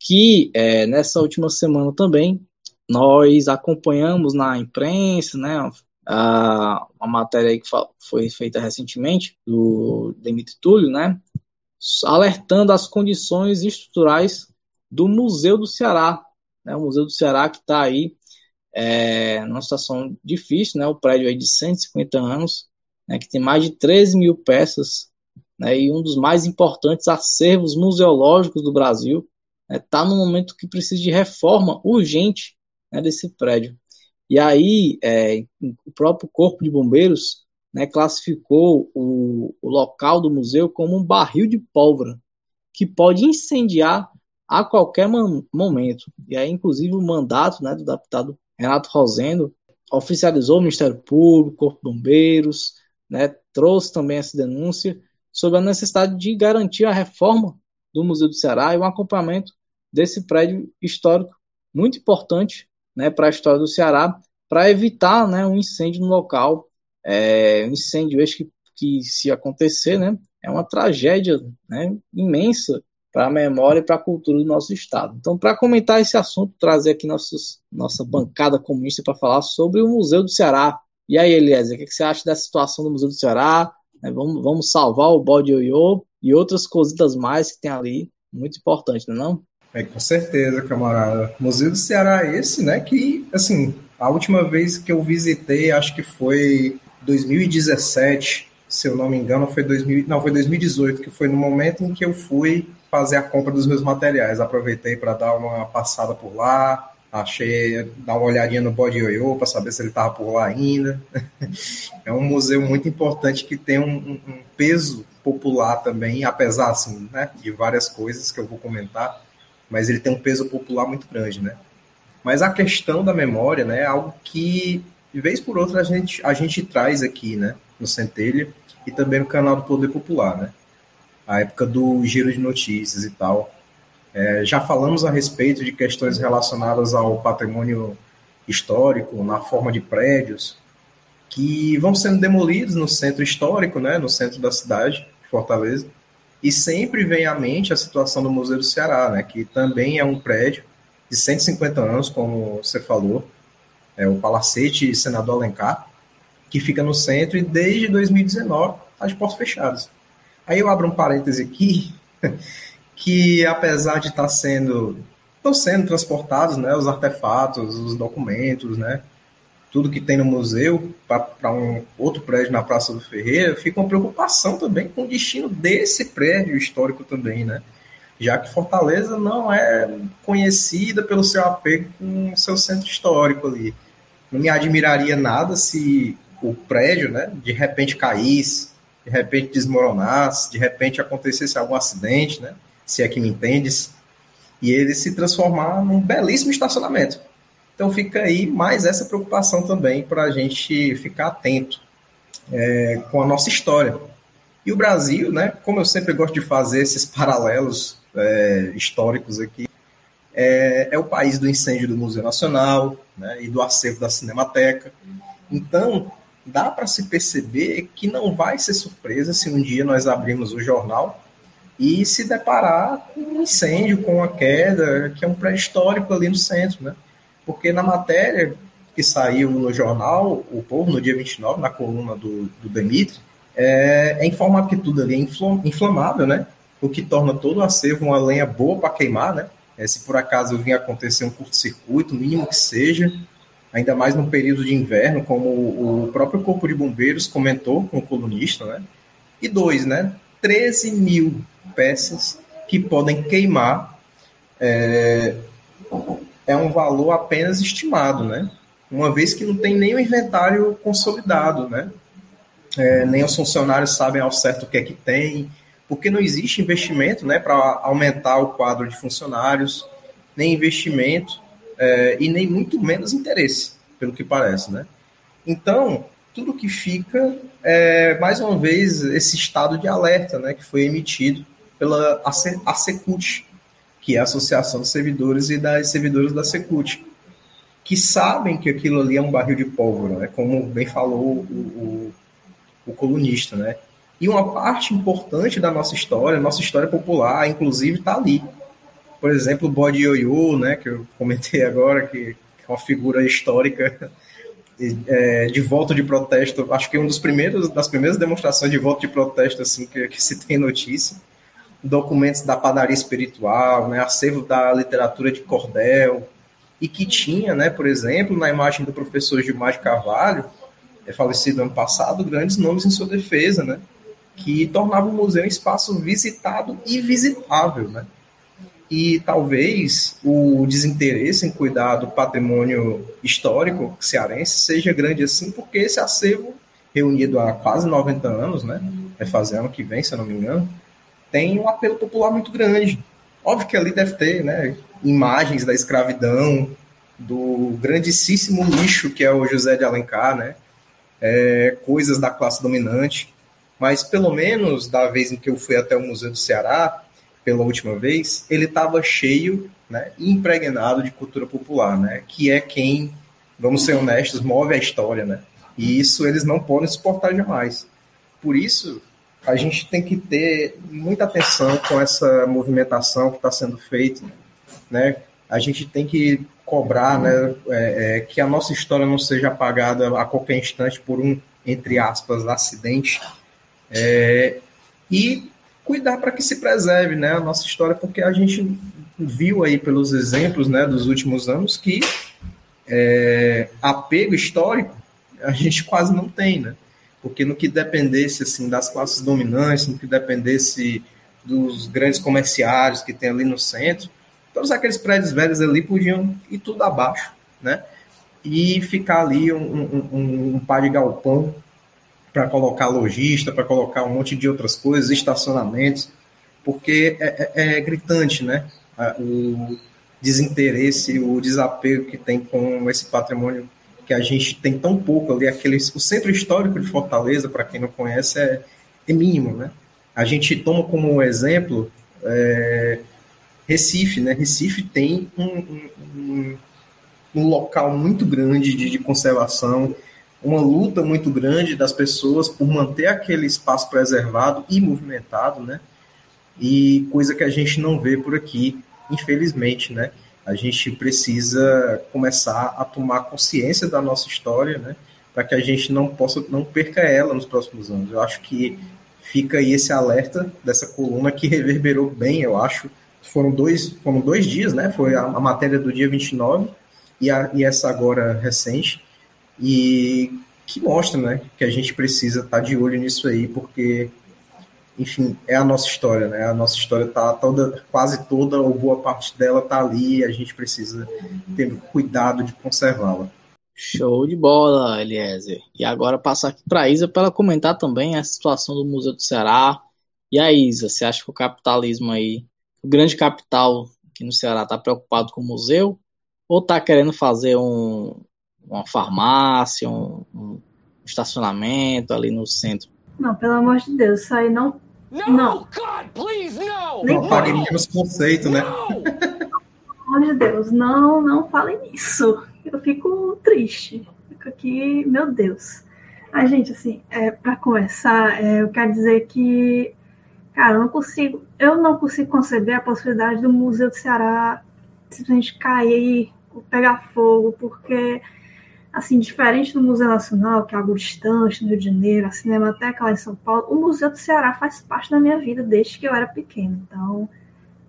que é, nessa última semana também nós acompanhamos na imprensa, né, a, uma matéria que foi feita recentemente do Demetrio Túlio, né, alertando as condições estruturais do Museu do Ceará, né, o Museu do Ceará que está aí é, numa situação difícil, né, o prédio aí de 150 anos, né, que tem mais de 13 mil peças, né, e um dos mais importantes acervos museológicos do Brasil, está né, tá num momento que precisa de reforma urgente né, desse prédio. E aí, é, o próprio Corpo de Bombeiros né, classificou o, o local do museu como um barril de pólvora, que pode incendiar a qualquer momento. E aí, inclusive, o mandato né, do deputado Renato Rosendo oficializou o Ministério Público, Corpo de Bombeiros, né, trouxe também essa denúncia sobre a necessidade de garantir a reforma do Museu do Ceará e o acompanhamento desse prédio histórico muito importante né, para a história do Ceará, para evitar né, um incêndio no local. É, um incêndio este que, que, se acontecer, né, é uma tragédia né, imensa para a memória e para a cultura do nosso estado. Então, para comentar esse assunto, trazer aqui nossos, nossa bancada comunista para falar sobre o Museu do Ceará. E aí, Eliezer, o que, que você acha dessa situação do Museu do Ceará? É, vamos, vamos salvar o bode ioiô e outras coisitas mais que tem ali, muito importante, não é não? É, com certeza, camarada. Museu do Ceará é esse, né, que, assim, a última vez que eu visitei, acho que foi 2017, se eu não me engano, foi 2000, não, foi 2018, que foi no momento em que eu fui fazer a compra dos meus materiais. Aproveitei para dar uma passada por lá, achei, dar uma olhadinha no bode ioiô para saber se ele estava por lá ainda. *laughs* é um museu muito importante que tem um, um, peso popular também, apesar assim, né, de várias coisas que eu vou comentar, mas ele tem um peso popular muito grande, né? Mas a questão da memória, né, é algo que de vez por outra a gente a gente traz aqui, né, no Centelha e também no canal do Poder Popular, né? A época do giro de notícias e tal. É, já falamos a respeito de questões relacionadas ao patrimônio histórico, na forma de prédios, que vão sendo demolidos no centro histórico, né, no centro da cidade, Fortaleza, e sempre vem à mente a situação do Museu do Ceará, né, que também é um prédio de 150 anos, como você falou, é o Palacete Senador Alencar, que fica no centro e desde 2019 está de portas fechadas. Aí eu abro um parêntese aqui, *laughs* que apesar de estar tá sendo, estão sendo transportados, né, os artefatos, os documentos, né, tudo que tem no museu para um outro prédio na Praça do Ferreira, fica uma preocupação também com o destino desse prédio histórico também, né? Já que Fortaleza não é conhecida pelo seu apego com o seu centro histórico ali. Não me admiraria nada se o prédio, né, de repente caísse, de repente desmoronasse, de repente acontecesse algum acidente, né? Se é que me entendes. e ele se transformar num belíssimo estacionamento. Então fica aí mais essa preocupação também para a gente ficar atento é, com a nossa história. E o Brasil, né, como eu sempre gosto de fazer esses *laughs* paralelos é, históricos aqui, é, é, o país do incêndio do Museu Nacional né, e do acervo da Cinemateca. Então, dá para se perceber que não vai ser surpresa se um dia nós abrimos o jornal e se deparar com um incêndio, com uma queda, que é um pré-histórico ali no centro, né? Porque na matéria que saiu no jornal, o Povo, no dia 29, na coluna do, do Demitri, é, é informado que tudo ali é inflamável, né? O que torna todo o acervo uma lenha boa para queimar, né? É, se por acaso vir acontecer um curto-circuito, mínimo que seja, ainda mais no período de inverno, como o próprio Corpo de Bombeiros comentou com o colunista, né? E dois, né? 13 mil peças que podem queimar é, é um valor apenas estimado, né? Uma vez que não tem o inventário consolidado, né? É, nem os funcionários sabem ao certo o que é que tem, porque não existe investimento, né, para aumentar o quadro de funcionários, nem investimento é, e nem muito menos interesse, pelo que parece, né? Então, tudo que fica é, mais uma vez, esse estado de alerta, né, que foi emitido pela ASECUT, que é a Associação dos Servidores e das Servidoras da Secult, que sabem que aquilo ali é um barril de pólvora, né, como bem falou o, o, o colunista, né? E uma parte importante da nossa história, nossa história popular, inclusive, está ali. Por exemplo, o bode ioiô, né, que eu comentei agora, que é uma figura histórica *laughs* é, de voto de protesto, acho que é um dos primeiros, das primeiras demonstrações de voto de protesto assim que, que se tem notícia. Documentos da padaria espiritual, né, acervo da literatura de cordel, e que tinha, né, por exemplo, na imagem do professor Gilmar de Carvalho, é falecido ano passado, grandes nomes em sua defesa, né, que tornava o museu um espaço visitado e visitável, né. E talvez o desinteresse em cuidar do patrimônio histórico cearense seja grande assim, porque esse acervo, reunido há quase 90 anos, né, vai fazer ano que vem, se eu não me engano, tem um apelo popular muito grande. Óbvio que ali deve ter né, imagens da escravidão, do grandíssimo lixo que é o José de Alencar, né? É, coisas da classe dominante. Mas pelo menos da vez em que eu fui até o Museu do Ceará, pela última vez, ele estava cheio né, impregnado de cultura popular, né? Que é quem, vamos ser honestos, move a história, né? E isso eles não podem suportar jamais. Por isso, a gente tem que ter muita atenção com essa movimentação que está sendo feita, né? A gente tem que cobrar, né, é, é, que a nossa história não seja apagada a qualquer instante por um, entre aspas, acidente, é, e cuidar para que se preserve, né, a nossa história, porque a gente viu aí pelos exemplos, né, dos últimos anos que é, apego histórico a gente quase não tem, né? porque no que dependesse assim das classes dominantes, no que dependesse dos grandes comerciários que tem ali no centro, todos aqueles prédios velhos ali podiam ir tudo abaixo, né? E ficar ali um, um, um, um par de galpão para colocar lojista, para colocar um monte de outras coisas, estacionamentos, porque é, é, é gritante, né? O desinteresse, o desapego que tem com esse patrimônio que a gente tem tão pouco ali, aquele, o centro histórico de Fortaleza, para quem não conhece, é, é, mínimo, né? A gente toma como exemplo é, Recife, né? Recife tem um, um, um local muito grande de, de, conservação, uma luta muito grande das pessoas por manter aquele espaço preservado e movimentado, né? E coisa que a gente não vê por aqui, infelizmente, né? a gente precisa começar a tomar consciência da nossa história, né? Para que a gente não possa, não perca ela nos próximos anos. Eu acho que fica aí esse alerta dessa coluna que reverberou bem, eu acho. Foram dois, foram dois dias, né? Foi a, a matéria do dia 29 e, a, e essa agora recente. E que mostra, né? Que a gente precisa estar tá de olho nisso aí, porque enfim, é a nossa história, né? A nossa história tá toda, quase toda ou boa parte dela tá ali e a gente precisa ter cuidado de conservá-la. Show de bola, Eliezer. E agora passar aqui para a Isa para ela comentar também a situação do Museu do Ceará. E a Isa, você acha que o capitalismo aí, o grande capital aqui no Ceará está preocupado com o museu ou está querendo fazer um, uma farmácia, um, um, estacionamento ali no centro? Não, pelo amor de Deus, isso aí não. Não! não. God, please, no! Nem não pague menos conceito, né? *laughs* Pelo amor de Deus, não, não falem isso. Eu fico triste. Fico aqui, meu Deus. A gente, assim, é, para começar, é, eu quero dizer que, cara, eu não consigo, eu não consigo conceber a possibilidade do Museu do Ceará simplesmente cair, pegar fogo, porque assim, diferente do Museu Nacional, que é algo distante no Rio de Janeiro, a Cinemateca lá em São Paulo, o Museu do Ceará faz parte da minha vida desde que eu era pequena. Então,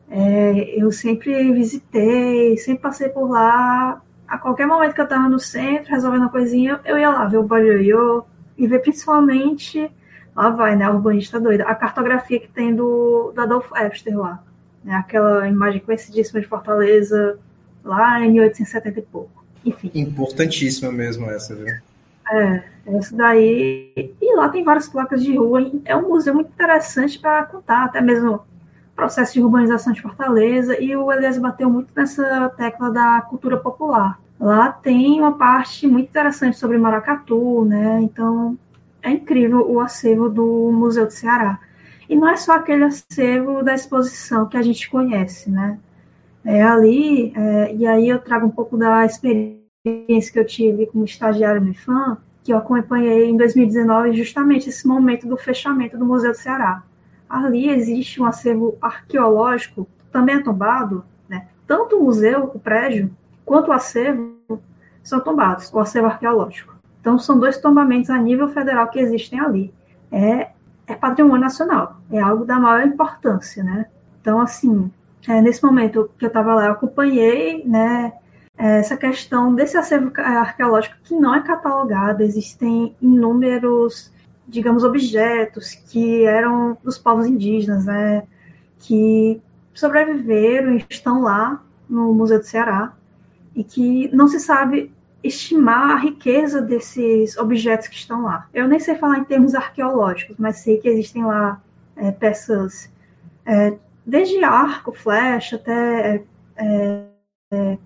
é, eu sempre visitei, sempre passei por lá. A qualquer momento que eu estava no centro, resolvendo uma coisinha, eu ia lá ver o Bajioiô e ver principalmente, lá vai, né, a urbanista doida, a cartografia que tem do, do Adolfo Epster lá. Né, aquela imagem conhecidíssima de Fortaleza, lá em 1870 e pouco. Enfim. Importantíssima mesmo essa, viu? É, essa daí. E lá tem várias placas de rua. É um museu muito interessante para contar, até mesmo o processo de urbanização de Fortaleza. E o Elias bateu muito nessa tecla da cultura popular. Lá tem uma parte muito interessante sobre maracatu, né? Então é incrível o acervo do Museu do Ceará. E não é só aquele acervo da exposição que a gente conhece, né? É, ali, é, e aí eu trago um pouco da experiência que eu tive como estagiário no IFAM, que eu acompanhei em 2019 justamente esse momento do fechamento do Museu do Ceará. Ali existe um acervo arqueológico, também é tombado, né? tanto o museu, o prédio, quanto o acervo são tombados, o acervo arqueológico. Então, são dois tombamentos a nível federal que existem ali. É, é patrimônio nacional, é algo da maior importância, né? Então, assim, é, nesse momento que eu estava lá, eu acompanhei né, essa questão desse acervo arqueológico que não é catalogado, existem inúmeros, digamos, objetos que eram dos povos indígenas, né, que sobreviveram e estão lá no Museu do Ceará, e que não se sabe estimar a riqueza desses objetos que estão lá. Eu nem sei falar em termos arqueológicos, mas sei que existem lá é, peças é, desde arco, flecha, até é, é,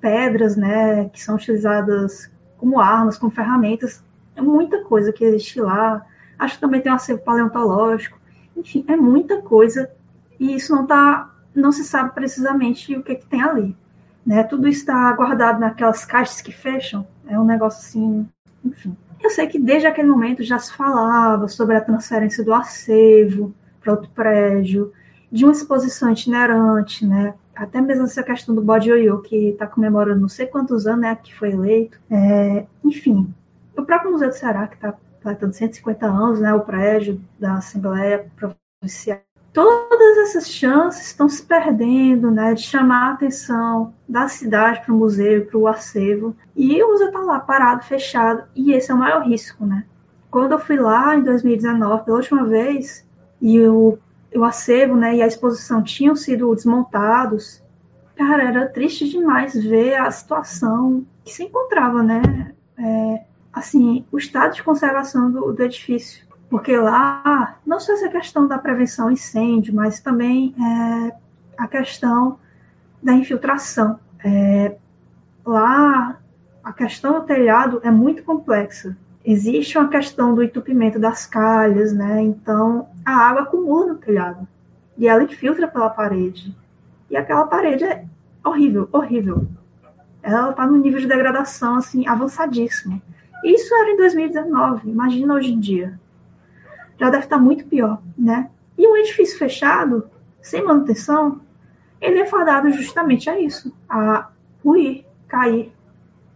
pedras, né, que são utilizadas como armas, como ferramentas. É muita coisa que existe lá. Acho que também tem um acervo paleontológico. Enfim, é muita coisa e isso não tá, não se sabe precisamente o que, que tem ali. Né? Tudo está guardado naquelas caixas que fecham. É um negócio assim, enfim. Eu sei que desde aquele momento já se falava sobre a transferência do acervo para outro prédio, de uma exposição itinerante, né? Até mesmo essa questão do bode ioiô, que está comemorando não sei quantos anos, né, que foi eleito. É, enfim, o próprio Museu do Ceará, que está completando 150 anos, né, o prédio da Assembleia Provincial. Todas essas chances estão se perdendo, né, de chamar a atenção da cidade para o museu, para o acervo. E o museu está lá parado, fechado, e esse é o maior risco, né? Quando eu fui lá em 2019 pela última vez, e o o acervo né, e a exposição tinham sido desmontados, cara, era triste demais ver a situação que se encontrava, né? É, assim, o estado de conservação do, do, edifício. Porque lá, não só essa questão da prevenção incêndio, mas também é, a questão da infiltração. É, lá, a questão do telhado é muito complexa existe uma questão do entupimento das calhas, né? Então a água acumula no telhado e ela infiltra pela parede. E aquela parede é horrível, horrível. Ela está no nível de degradação assim avançadíssimo. Isso era em 2019, imagina hoje em dia. Já deve estar tá muito pior, né? E um edifício fechado, sem manutenção, ele é fadado justamente a isso, a ruir, cair,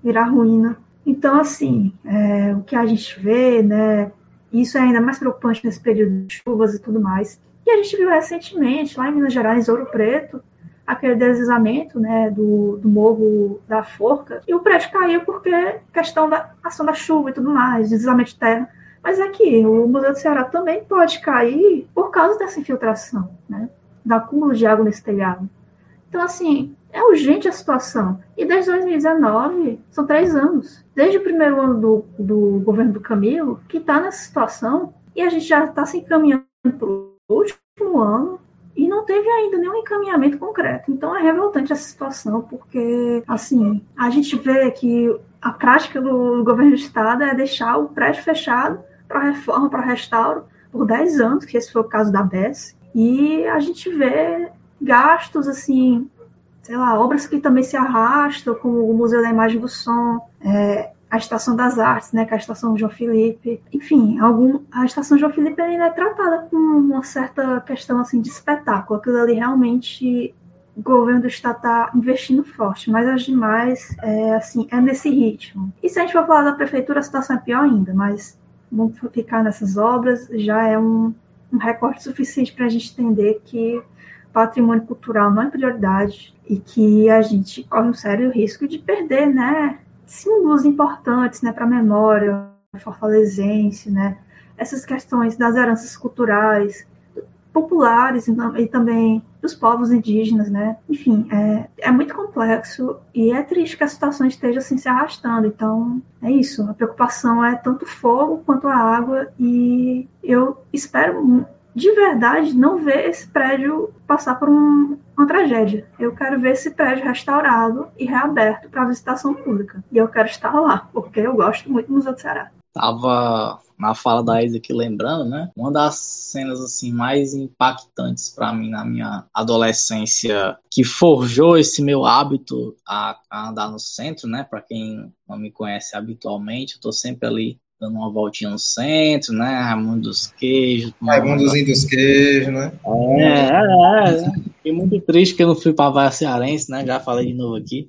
virar ruína. Então, assim, é, o que a gente vê, né, isso é ainda mais preocupante nesse período de chuvas e tudo mais. E a gente viu recentemente, lá em Minas Gerais, Ouro Preto, aquele deslizamento né, do, do morro da Forca, e o prédio caiu porque questão da ação da chuva e tudo mais, deslizamento de terra. Mas aqui, é o Museu do Ceará também pode cair por causa dessa infiltração, né, do acúmulo de água nesse telhado. Então, assim, é urgente a situação. E desde 2019, são três anos. Desde o primeiro ano do, do governo do Camilo, que está nessa situação, e a gente já está se encaminhando para o último ano, e não teve ainda nenhum encaminhamento concreto. Então é revoltante essa situação, porque assim, a gente vê que a prática do governo do estado é deixar o prédio fechado para reforma, para restauro por 10 anos, que esse foi o caso da BES, e a gente vê gastos assim, sei lá, obras que também se arrastam, como o Museu da Imagem do Som, é, a Estação das Artes, né, que é a Estação João Felipe. Enfim, algum, a Estação João Felipe ainda é tratada com uma certa questão assim de espetáculo. Aquilo ali realmente o governo do estado está investindo forte, mas as demais, é, assim, é nesse ritmo. E se a gente for falar da prefeitura, a situação é pior ainda, mas vamos ficar nessas obras, já é um, um recorte suficiente para a gente entender que patrimônio cultural não é prioridade e que a gente corre um sério risco de perder, né, símbolos importantes né, para a memória fortalezense, né? essas questões das heranças culturais populares e também dos povos indígenas, né? Enfim, é, é muito complexo e é triste que a situação esteja assim se arrastando. Então, é isso. A preocupação é tanto o fogo quanto a água e eu espero de verdade não ver esse prédio passar por um, uma tragédia. Eu quero ver esse prédio restaurado e reaberto para visitação pública. E eu quero estar lá, porque eu gosto muito do Museu do Ceará. Tava na fala da Isa aqui lembrando, né? Uma das cenas assim mais impactantes para mim na minha adolescência que forjou esse meu hábito a, a andar no centro, né? Para quem não me conhece habitualmente, eu tô sempre ali dando uma voltinha no centro, né? Raimundo dos Queijos. Raimundozinho dos Queijos, né? É, é, é. Fiquei muito triste que eu não fui para Vaia Cearense, né? Já falei de novo aqui.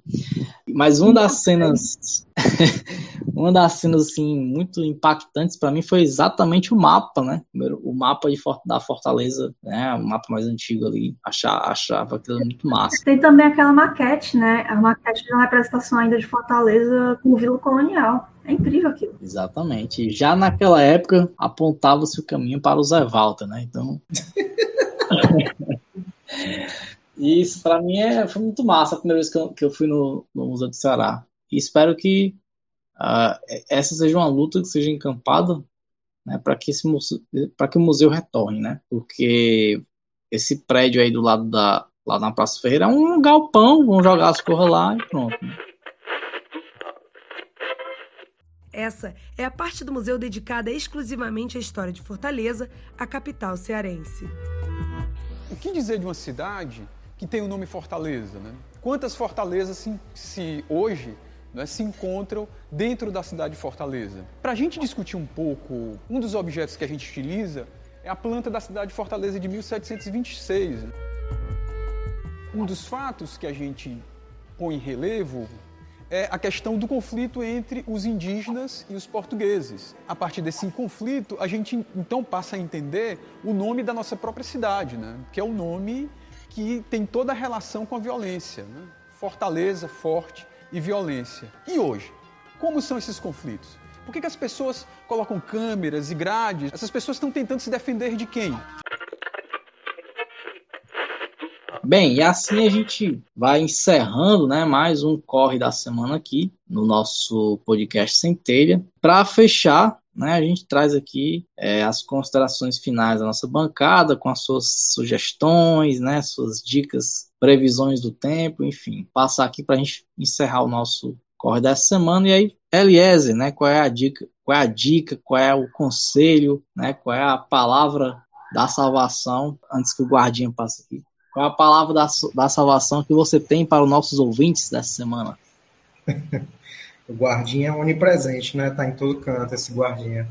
Mas uma das cenas, *laughs* uma das cenas assim muito impactantes para mim foi exatamente o mapa, né? O mapa de, da Fortaleza, né? O mapa mais antigo ali. Achava, achava aquilo muito massa. Tem também aquela maquete, né? A maquete de uma representação ainda de Fortaleza com o Vila Colonial. É incrível aquilo. Exatamente. Já naquela época apontava-se o caminho para o Zé Walter, né? Então. E *laughs* isso para mim é, foi muito massa a primeira vez que eu, que eu fui no, no, Museu do Ceará. E espero que uh, essa seja uma luta que seja encampada né, para que, esse, que o museu retorne, né? Porque esse prédio aí do lado da lá na Praça Ferreira é um galpão, vão jogar as coisas lá e pronto. Né? Essa é a parte do museu dedicada exclusivamente à história de Fortaleza, a capital cearense. O que dizer de uma cidade que tem o nome Fortaleza? Né? Quantas fortalezas se, se hoje né, se encontram dentro da cidade de Fortaleza? Para a gente discutir um pouco, um dos objetos que a gente utiliza é a planta da cidade de Fortaleza de 1726. Né? Um dos fatos que a gente põe em relevo é a questão do conflito entre os indígenas e os portugueses. A partir desse conflito, a gente então passa a entender o nome da nossa própria cidade, né? que é o nome que tem toda a relação com a violência. Né? Fortaleza, forte e violência. E hoje? Como são esses conflitos? Por que, que as pessoas colocam câmeras e grades? Essas pessoas estão tentando se defender de quem? Bem, e assim a gente vai encerrando né, mais um Corre da Semana aqui no nosso podcast Centelha. Para fechar, né, a gente traz aqui é, as considerações finais da nossa bancada, com as suas sugestões, né, suas dicas, previsões do tempo, enfim. Passar aqui para a gente encerrar o nosso Corre dessa semana. E aí, Eliezer, né, qual é a dica? Qual é a dica? Qual é o conselho? Né, qual é a palavra da salvação antes que o guardinha passe aqui? Qual é a palavra da, da salvação que você tem para os nossos ouvintes dessa semana? *laughs* o guardinha é onipresente, né? Tá em todo canto esse guardinha.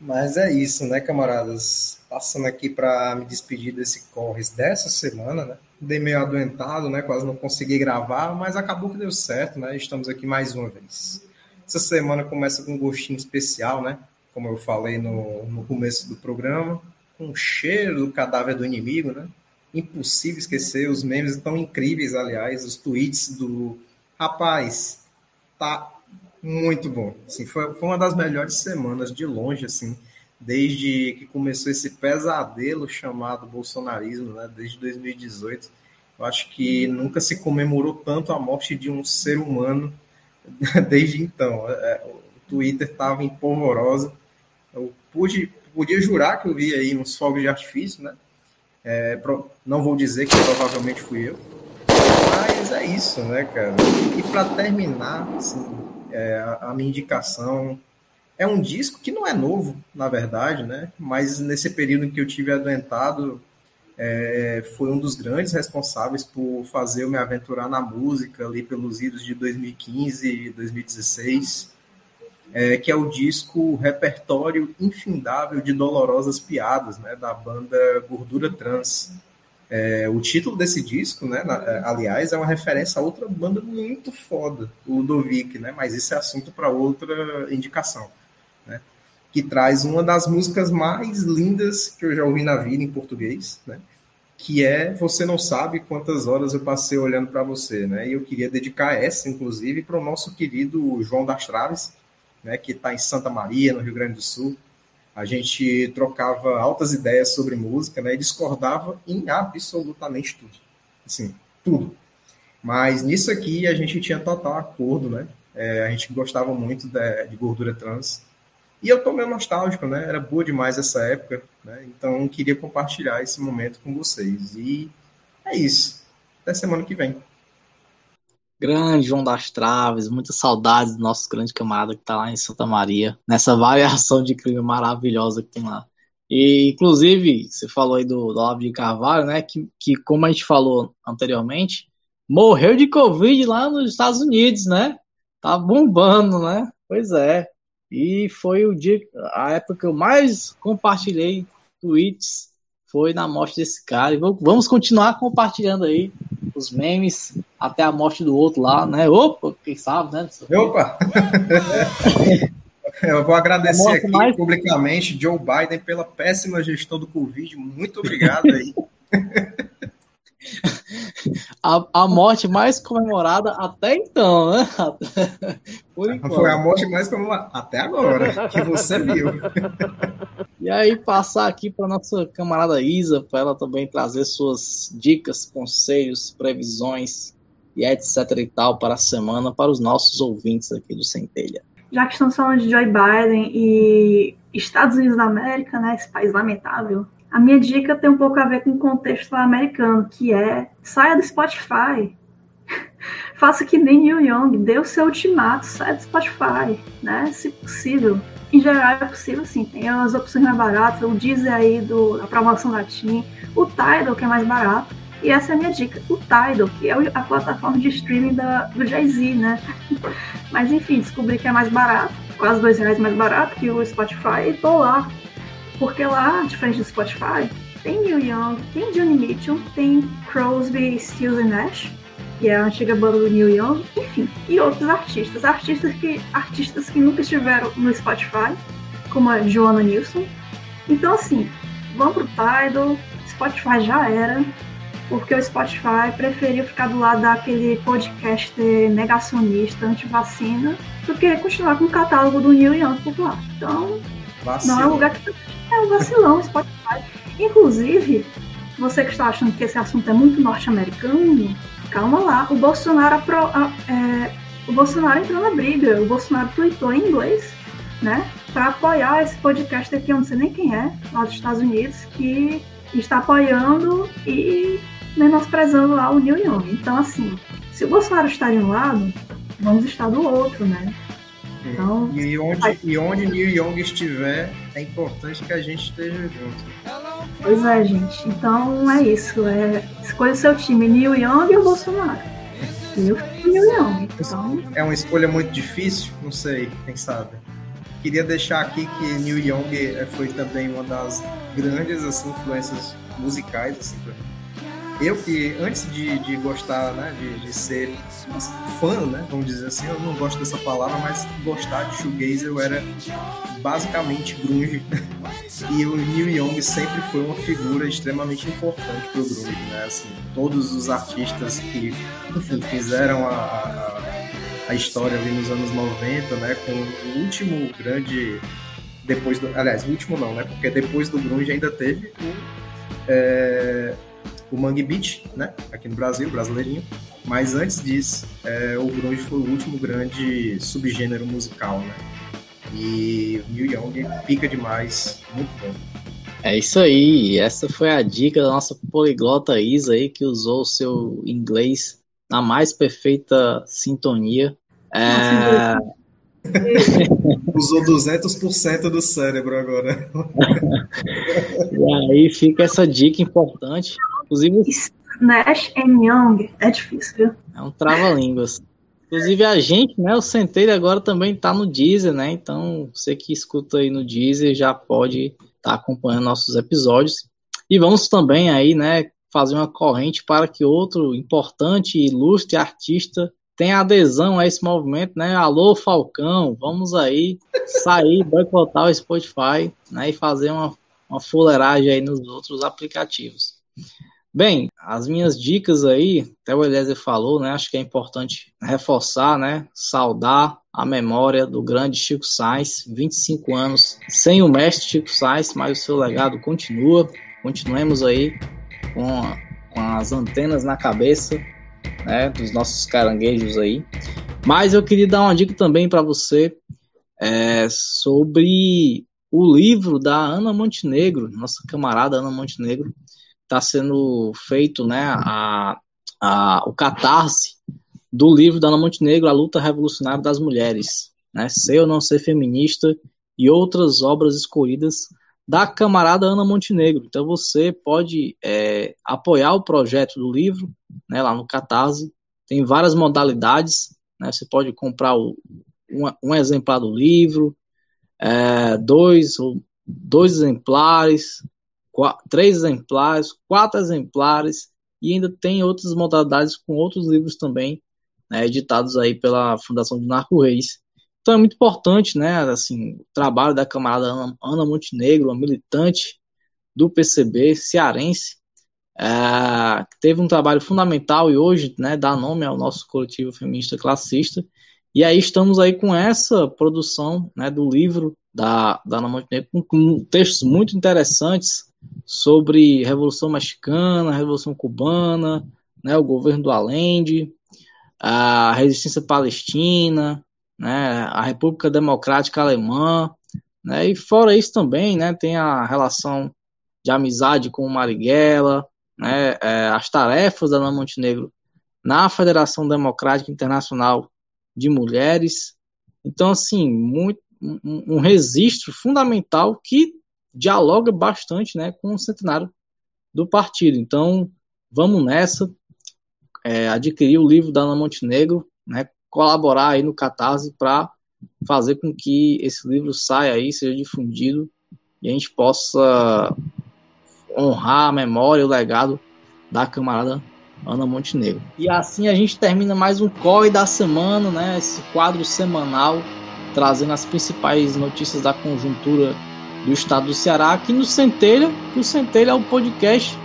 Mas é isso, né, camaradas? Passando aqui para me despedir desse Corres dessa semana, né? Dei meio adoentado, né? Quase não consegui gravar, mas acabou que deu certo, né? Estamos aqui mais uma vez. Essa semana começa com um gostinho especial, né? Como eu falei no, no começo do programa, com o cheiro do cadáver do inimigo, né? Impossível esquecer. Os memes estão incríveis, aliás. Os tweets do rapaz tá muito bom. Assim, foi, foi uma das melhores semanas de longe, assim, desde que começou esse pesadelo chamado bolsonarismo, né? Desde 2018. Eu acho que nunca se comemorou tanto a morte de um ser humano *laughs* desde então. É, é o Twitter estava em polvorosa. Eu pude, podia jurar que eu vi aí uns fogos de artifício, né? É, não vou dizer que provavelmente fui eu, mas é isso, né, cara? E para terminar, assim, é, a, a minha indicação é um disco que não é novo, na verdade, né? Mas nesse período em que eu tive adoentado, é, foi um dos grandes responsáveis por fazer eu me aventurar na música ali pelos idos de 2015 e 2016, é, que é o disco Repertório Infindável de Dolorosas Piadas, né, da banda Gordura Trans. É, o título desse disco, né, na, é, aliás, é uma referência a outra banda muito foda, o Ludovic, né, mas isso é assunto para outra indicação que traz uma das músicas mais lindas que eu já ouvi na vida em português, né? Que é Você Não Sabe Quantas Horas Eu Passei Olhando para Você, né? E eu queria dedicar essa, inclusive, para o nosso querido João das Traves, né? Que está em Santa Maria, no Rio Grande do Sul. A gente trocava altas ideias sobre música, né? E discordava em absolutamente tudo. Assim, tudo. Mas nisso aqui a gente tinha total acordo, né? É, a gente gostava muito de, de gordura trans e eu tô meio nostálgico, né? Era boa demais essa época, né? Então queria compartilhar esse momento com vocês. E é isso. Até semana que vem. Grande João das Traves, muitas saudades do nosso grande camarada que está lá em Santa Maria, nessa *laughs* variação de crime maravilhosa que tem lá. E, inclusive, você falou aí do, do Olavo de Carvalho, né? Que, que, como a gente falou anteriormente, morreu de Covid lá nos Estados Unidos, né? Tá bombando, né? Pois é. E foi o dia, a época que eu mais compartilhei tweets foi na morte desse cara. E vamos continuar compartilhando aí os memes até a morte do outro lá, né? Opa, quem sabe, né? Opa! *laughs* eu vou agradecer aqui mais... publicamente Joe Biden pela péssima gestão do Covid. Muito obrigado aí. *laughs* a, a morte mais comemorada até então, né? *laughs* Foi a morte mais comemorada até agora, que você viu. E aí, passar aqui para nossa camarada Isa, para ela também trazer suas dicas, conselhos, previsões e etc e tal para a semana para os nossos ouvintes aqui do Centelha. Já que estamos falando de Joe Biden e Estados Unidos da América, né, esse país lamentável, a minha dica tem um pouco a ver com o contexto americano, que é saia do Spotify. *laughs* Faça que nem Neil Young, dê o seu ultimato, saia do Spotify, né? Se possível. Em geral é possível sim, tem as opções mais baratas, o Deezer aí do, da promoção da TIM, o Tidal, que é mais barato, e essa é a minha dica, o Tidal, que é a plataforma de streaming da, do Jay-Z, né? *laughs* Mas enfim, descobri que é mais barato, quase dois reais mais barato que o Spotify, e tô lá porque lá, diferente do Spotify, tem Neil Young, tem Johnny Mitchell, tem Crosby, Stills e Nash, que é a antiga banda do Neil Young, enfim, e outros artistas, artistas que, artistas que nunca estiveram no Spotify, como a Joanna Nilsson. Então, assim, vamos pro Tidal, Spotify já era, porque o Spotify preferiu ficar do lado daquele podcast negacionista, anti-vacina, do que continuar com o catálogo do Neil Young por lá. Então, Vacilo. não é um lugar que é um vacilão, Spotify. Inclusive, você que está achando que esse assunto é muito norte-americano, calma lá. O Bolsonaro, apro, é, o Bolsonaro entrou na briga. O Bolsonaro tweetou em inglês, né? Para apoiar esse podcast aqui, eu não sei nem quem é, lá dos Estados Unidos, que está apoiando e menosprezando lá o New Young. Então, assim, se o Bolsonaro está de um lado, vamos estar do outro, né? Então, e, onde, e onde Neil Young estiver, é importante que a gente esteja junto. Pois é, gente. Então é isso. É, escolha o seu time, Neil Young ou Bolsonaro. Eu Neil Young. Então... É uma escolha muito difícil? Não sei, quem sabe. Queria deixar aqui que Neil Young eh, foi também uma das grandes assim, influências musicais assim, para mim eu que antes de, de gostar, né, de, de, ser fã, né, vamos dizer assim, eu não gosto dessa palavra, mas gostar de shoegaze eu era basicamente grunge. e o Neil Young sempre foi uma figura extremamente importante pro grunge, né, assim, todos os artistas que, enfim, fizeram a, a, a história ali nos anos 90, né, com o último grande depois do, aliás, o último não, né, porque depois do grunge ainda teve o é, o Mangue Beat, né? Aqui no Brasil, brasileirinho. Mas antes disso, é, o grunge foi o último grande subgênero musical, né? E o Neil Young pica demais, muito bom. É isso aí. Essa foi a dica da nossa poliglota Isa aí, que usou o seu inglês na mais perfeita sintonia. É... Usou 200% do cérebro agora. *laughs* e aí fica essa dica importante. Inclusive. Nash and Young. É difícil, viu? É um trava-línguas. Inclusive a gente, né? O Centelho agora também tá no Deezer, né? Então, você que escuta aí no Deezer já pode estar tá acompanhando nossos episódios. E vamos também aí, né? Fazer uma corrente para que outro importante e ilustre artista tenha adesão a esse movimento, né? Alô, Falcão, vamos aí sair, boicotar o Spotify, né? E fazer uma, uma fuleiragem aí nos outros aplicativos. Bem, as minhas dicas aí, até o Eliezer falou, né? Acho que é importante reforçar, né? Saudar a memória do grande Chico Sainz, 25 anos sem o mestre Chico Sainz, mas o seu legado continua. Continuemos aí com, com as antenas na cabeça, né? Dos nossos caranguejos aí. Mas eu queria dar uma dica também para você é, sobre o livro da Ana Montenegro, nossa camarada Ana Montenegro está sendo feito né, a, a, o catarse do livro da Ana Montenegro, A Luta Revolucionária das Mulheres, né, Ser ou Não Ser Feminista e outras obras escolhidas da camarada Ana Montenegro. Então você pode é, apoiar o projeto do livro né, lá no Catarse, tem várias modalidades, né, você pode comprar o, um, um, exemplar do livro, é, dois, dois exemplares, três exemplares, quatro exemplares, e ainda tem outras modalidades com outros livros também, né, editados aí pela Fundação de Narco Reis. Então é muito importante, né, assim, o trabalho da camarada Ana, Ana Montenegro, uma militante do PCB cearense, é, teve um trabalho fundamental e hoje, né, dá nome ao nosso coletivo feminista classista. E aí estamos aí com essa produção, né, do livro da, da Ana Montenegro, com, com textos muito interessantes, sobre Revolução Mexicana, Revolução Cubana, né, o governo do Allende, a resistência palestina, né, a República Democrática Alemã, né, e fora isso também, né, tem a relação de amizade com o Marighella, né, é, as tarefas da Ana Montenegro na Federação Democrática Internacional de Mulheres. Então, assim, muito, um, um registro fundamental que dialoga bastante né, com o centenário do partido. Então, vamos nessa, é, adquirir o livro da Ana Montenegro, né, colaborar aí no Catarse para fazer com que esse livro saia aí, seja difundido e a gente possa honrar a memória e o legado da camarada Ana Montenegro. E assim a gente termina mais um COI da semana, né, esse quadro semanal trazendo as principais notícias da conjuntura do estado do Ceará, aqui no Centelha, o Centelha é o podcast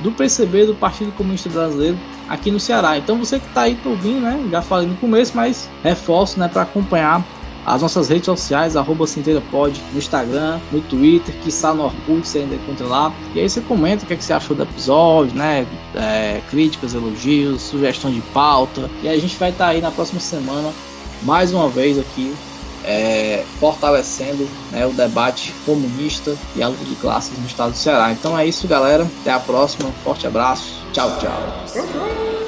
do PCB, do Partido Comunista Brasileiro, aqui no Ceará. Então você que está aí tá ouvindo, né? Já falei no começo, mas reforço, né, para acompanhar as nossas redes sociais, arroba Pod, no Instagram, no Twitter, que está no Orkut, você ainda encontra lá. E aí você comenta o que, é que você achou do episódio, né? É, críticas, elogios, sugestão de pauta. E a gente vai estar tá aí na próxima semana, mais uma vez aqui é, fortalecendo né, o debate comunista e a luta de classes no estado do Ceará. Então é isso, galera. Até a próxima. Forte abraço. Tchau, tchau.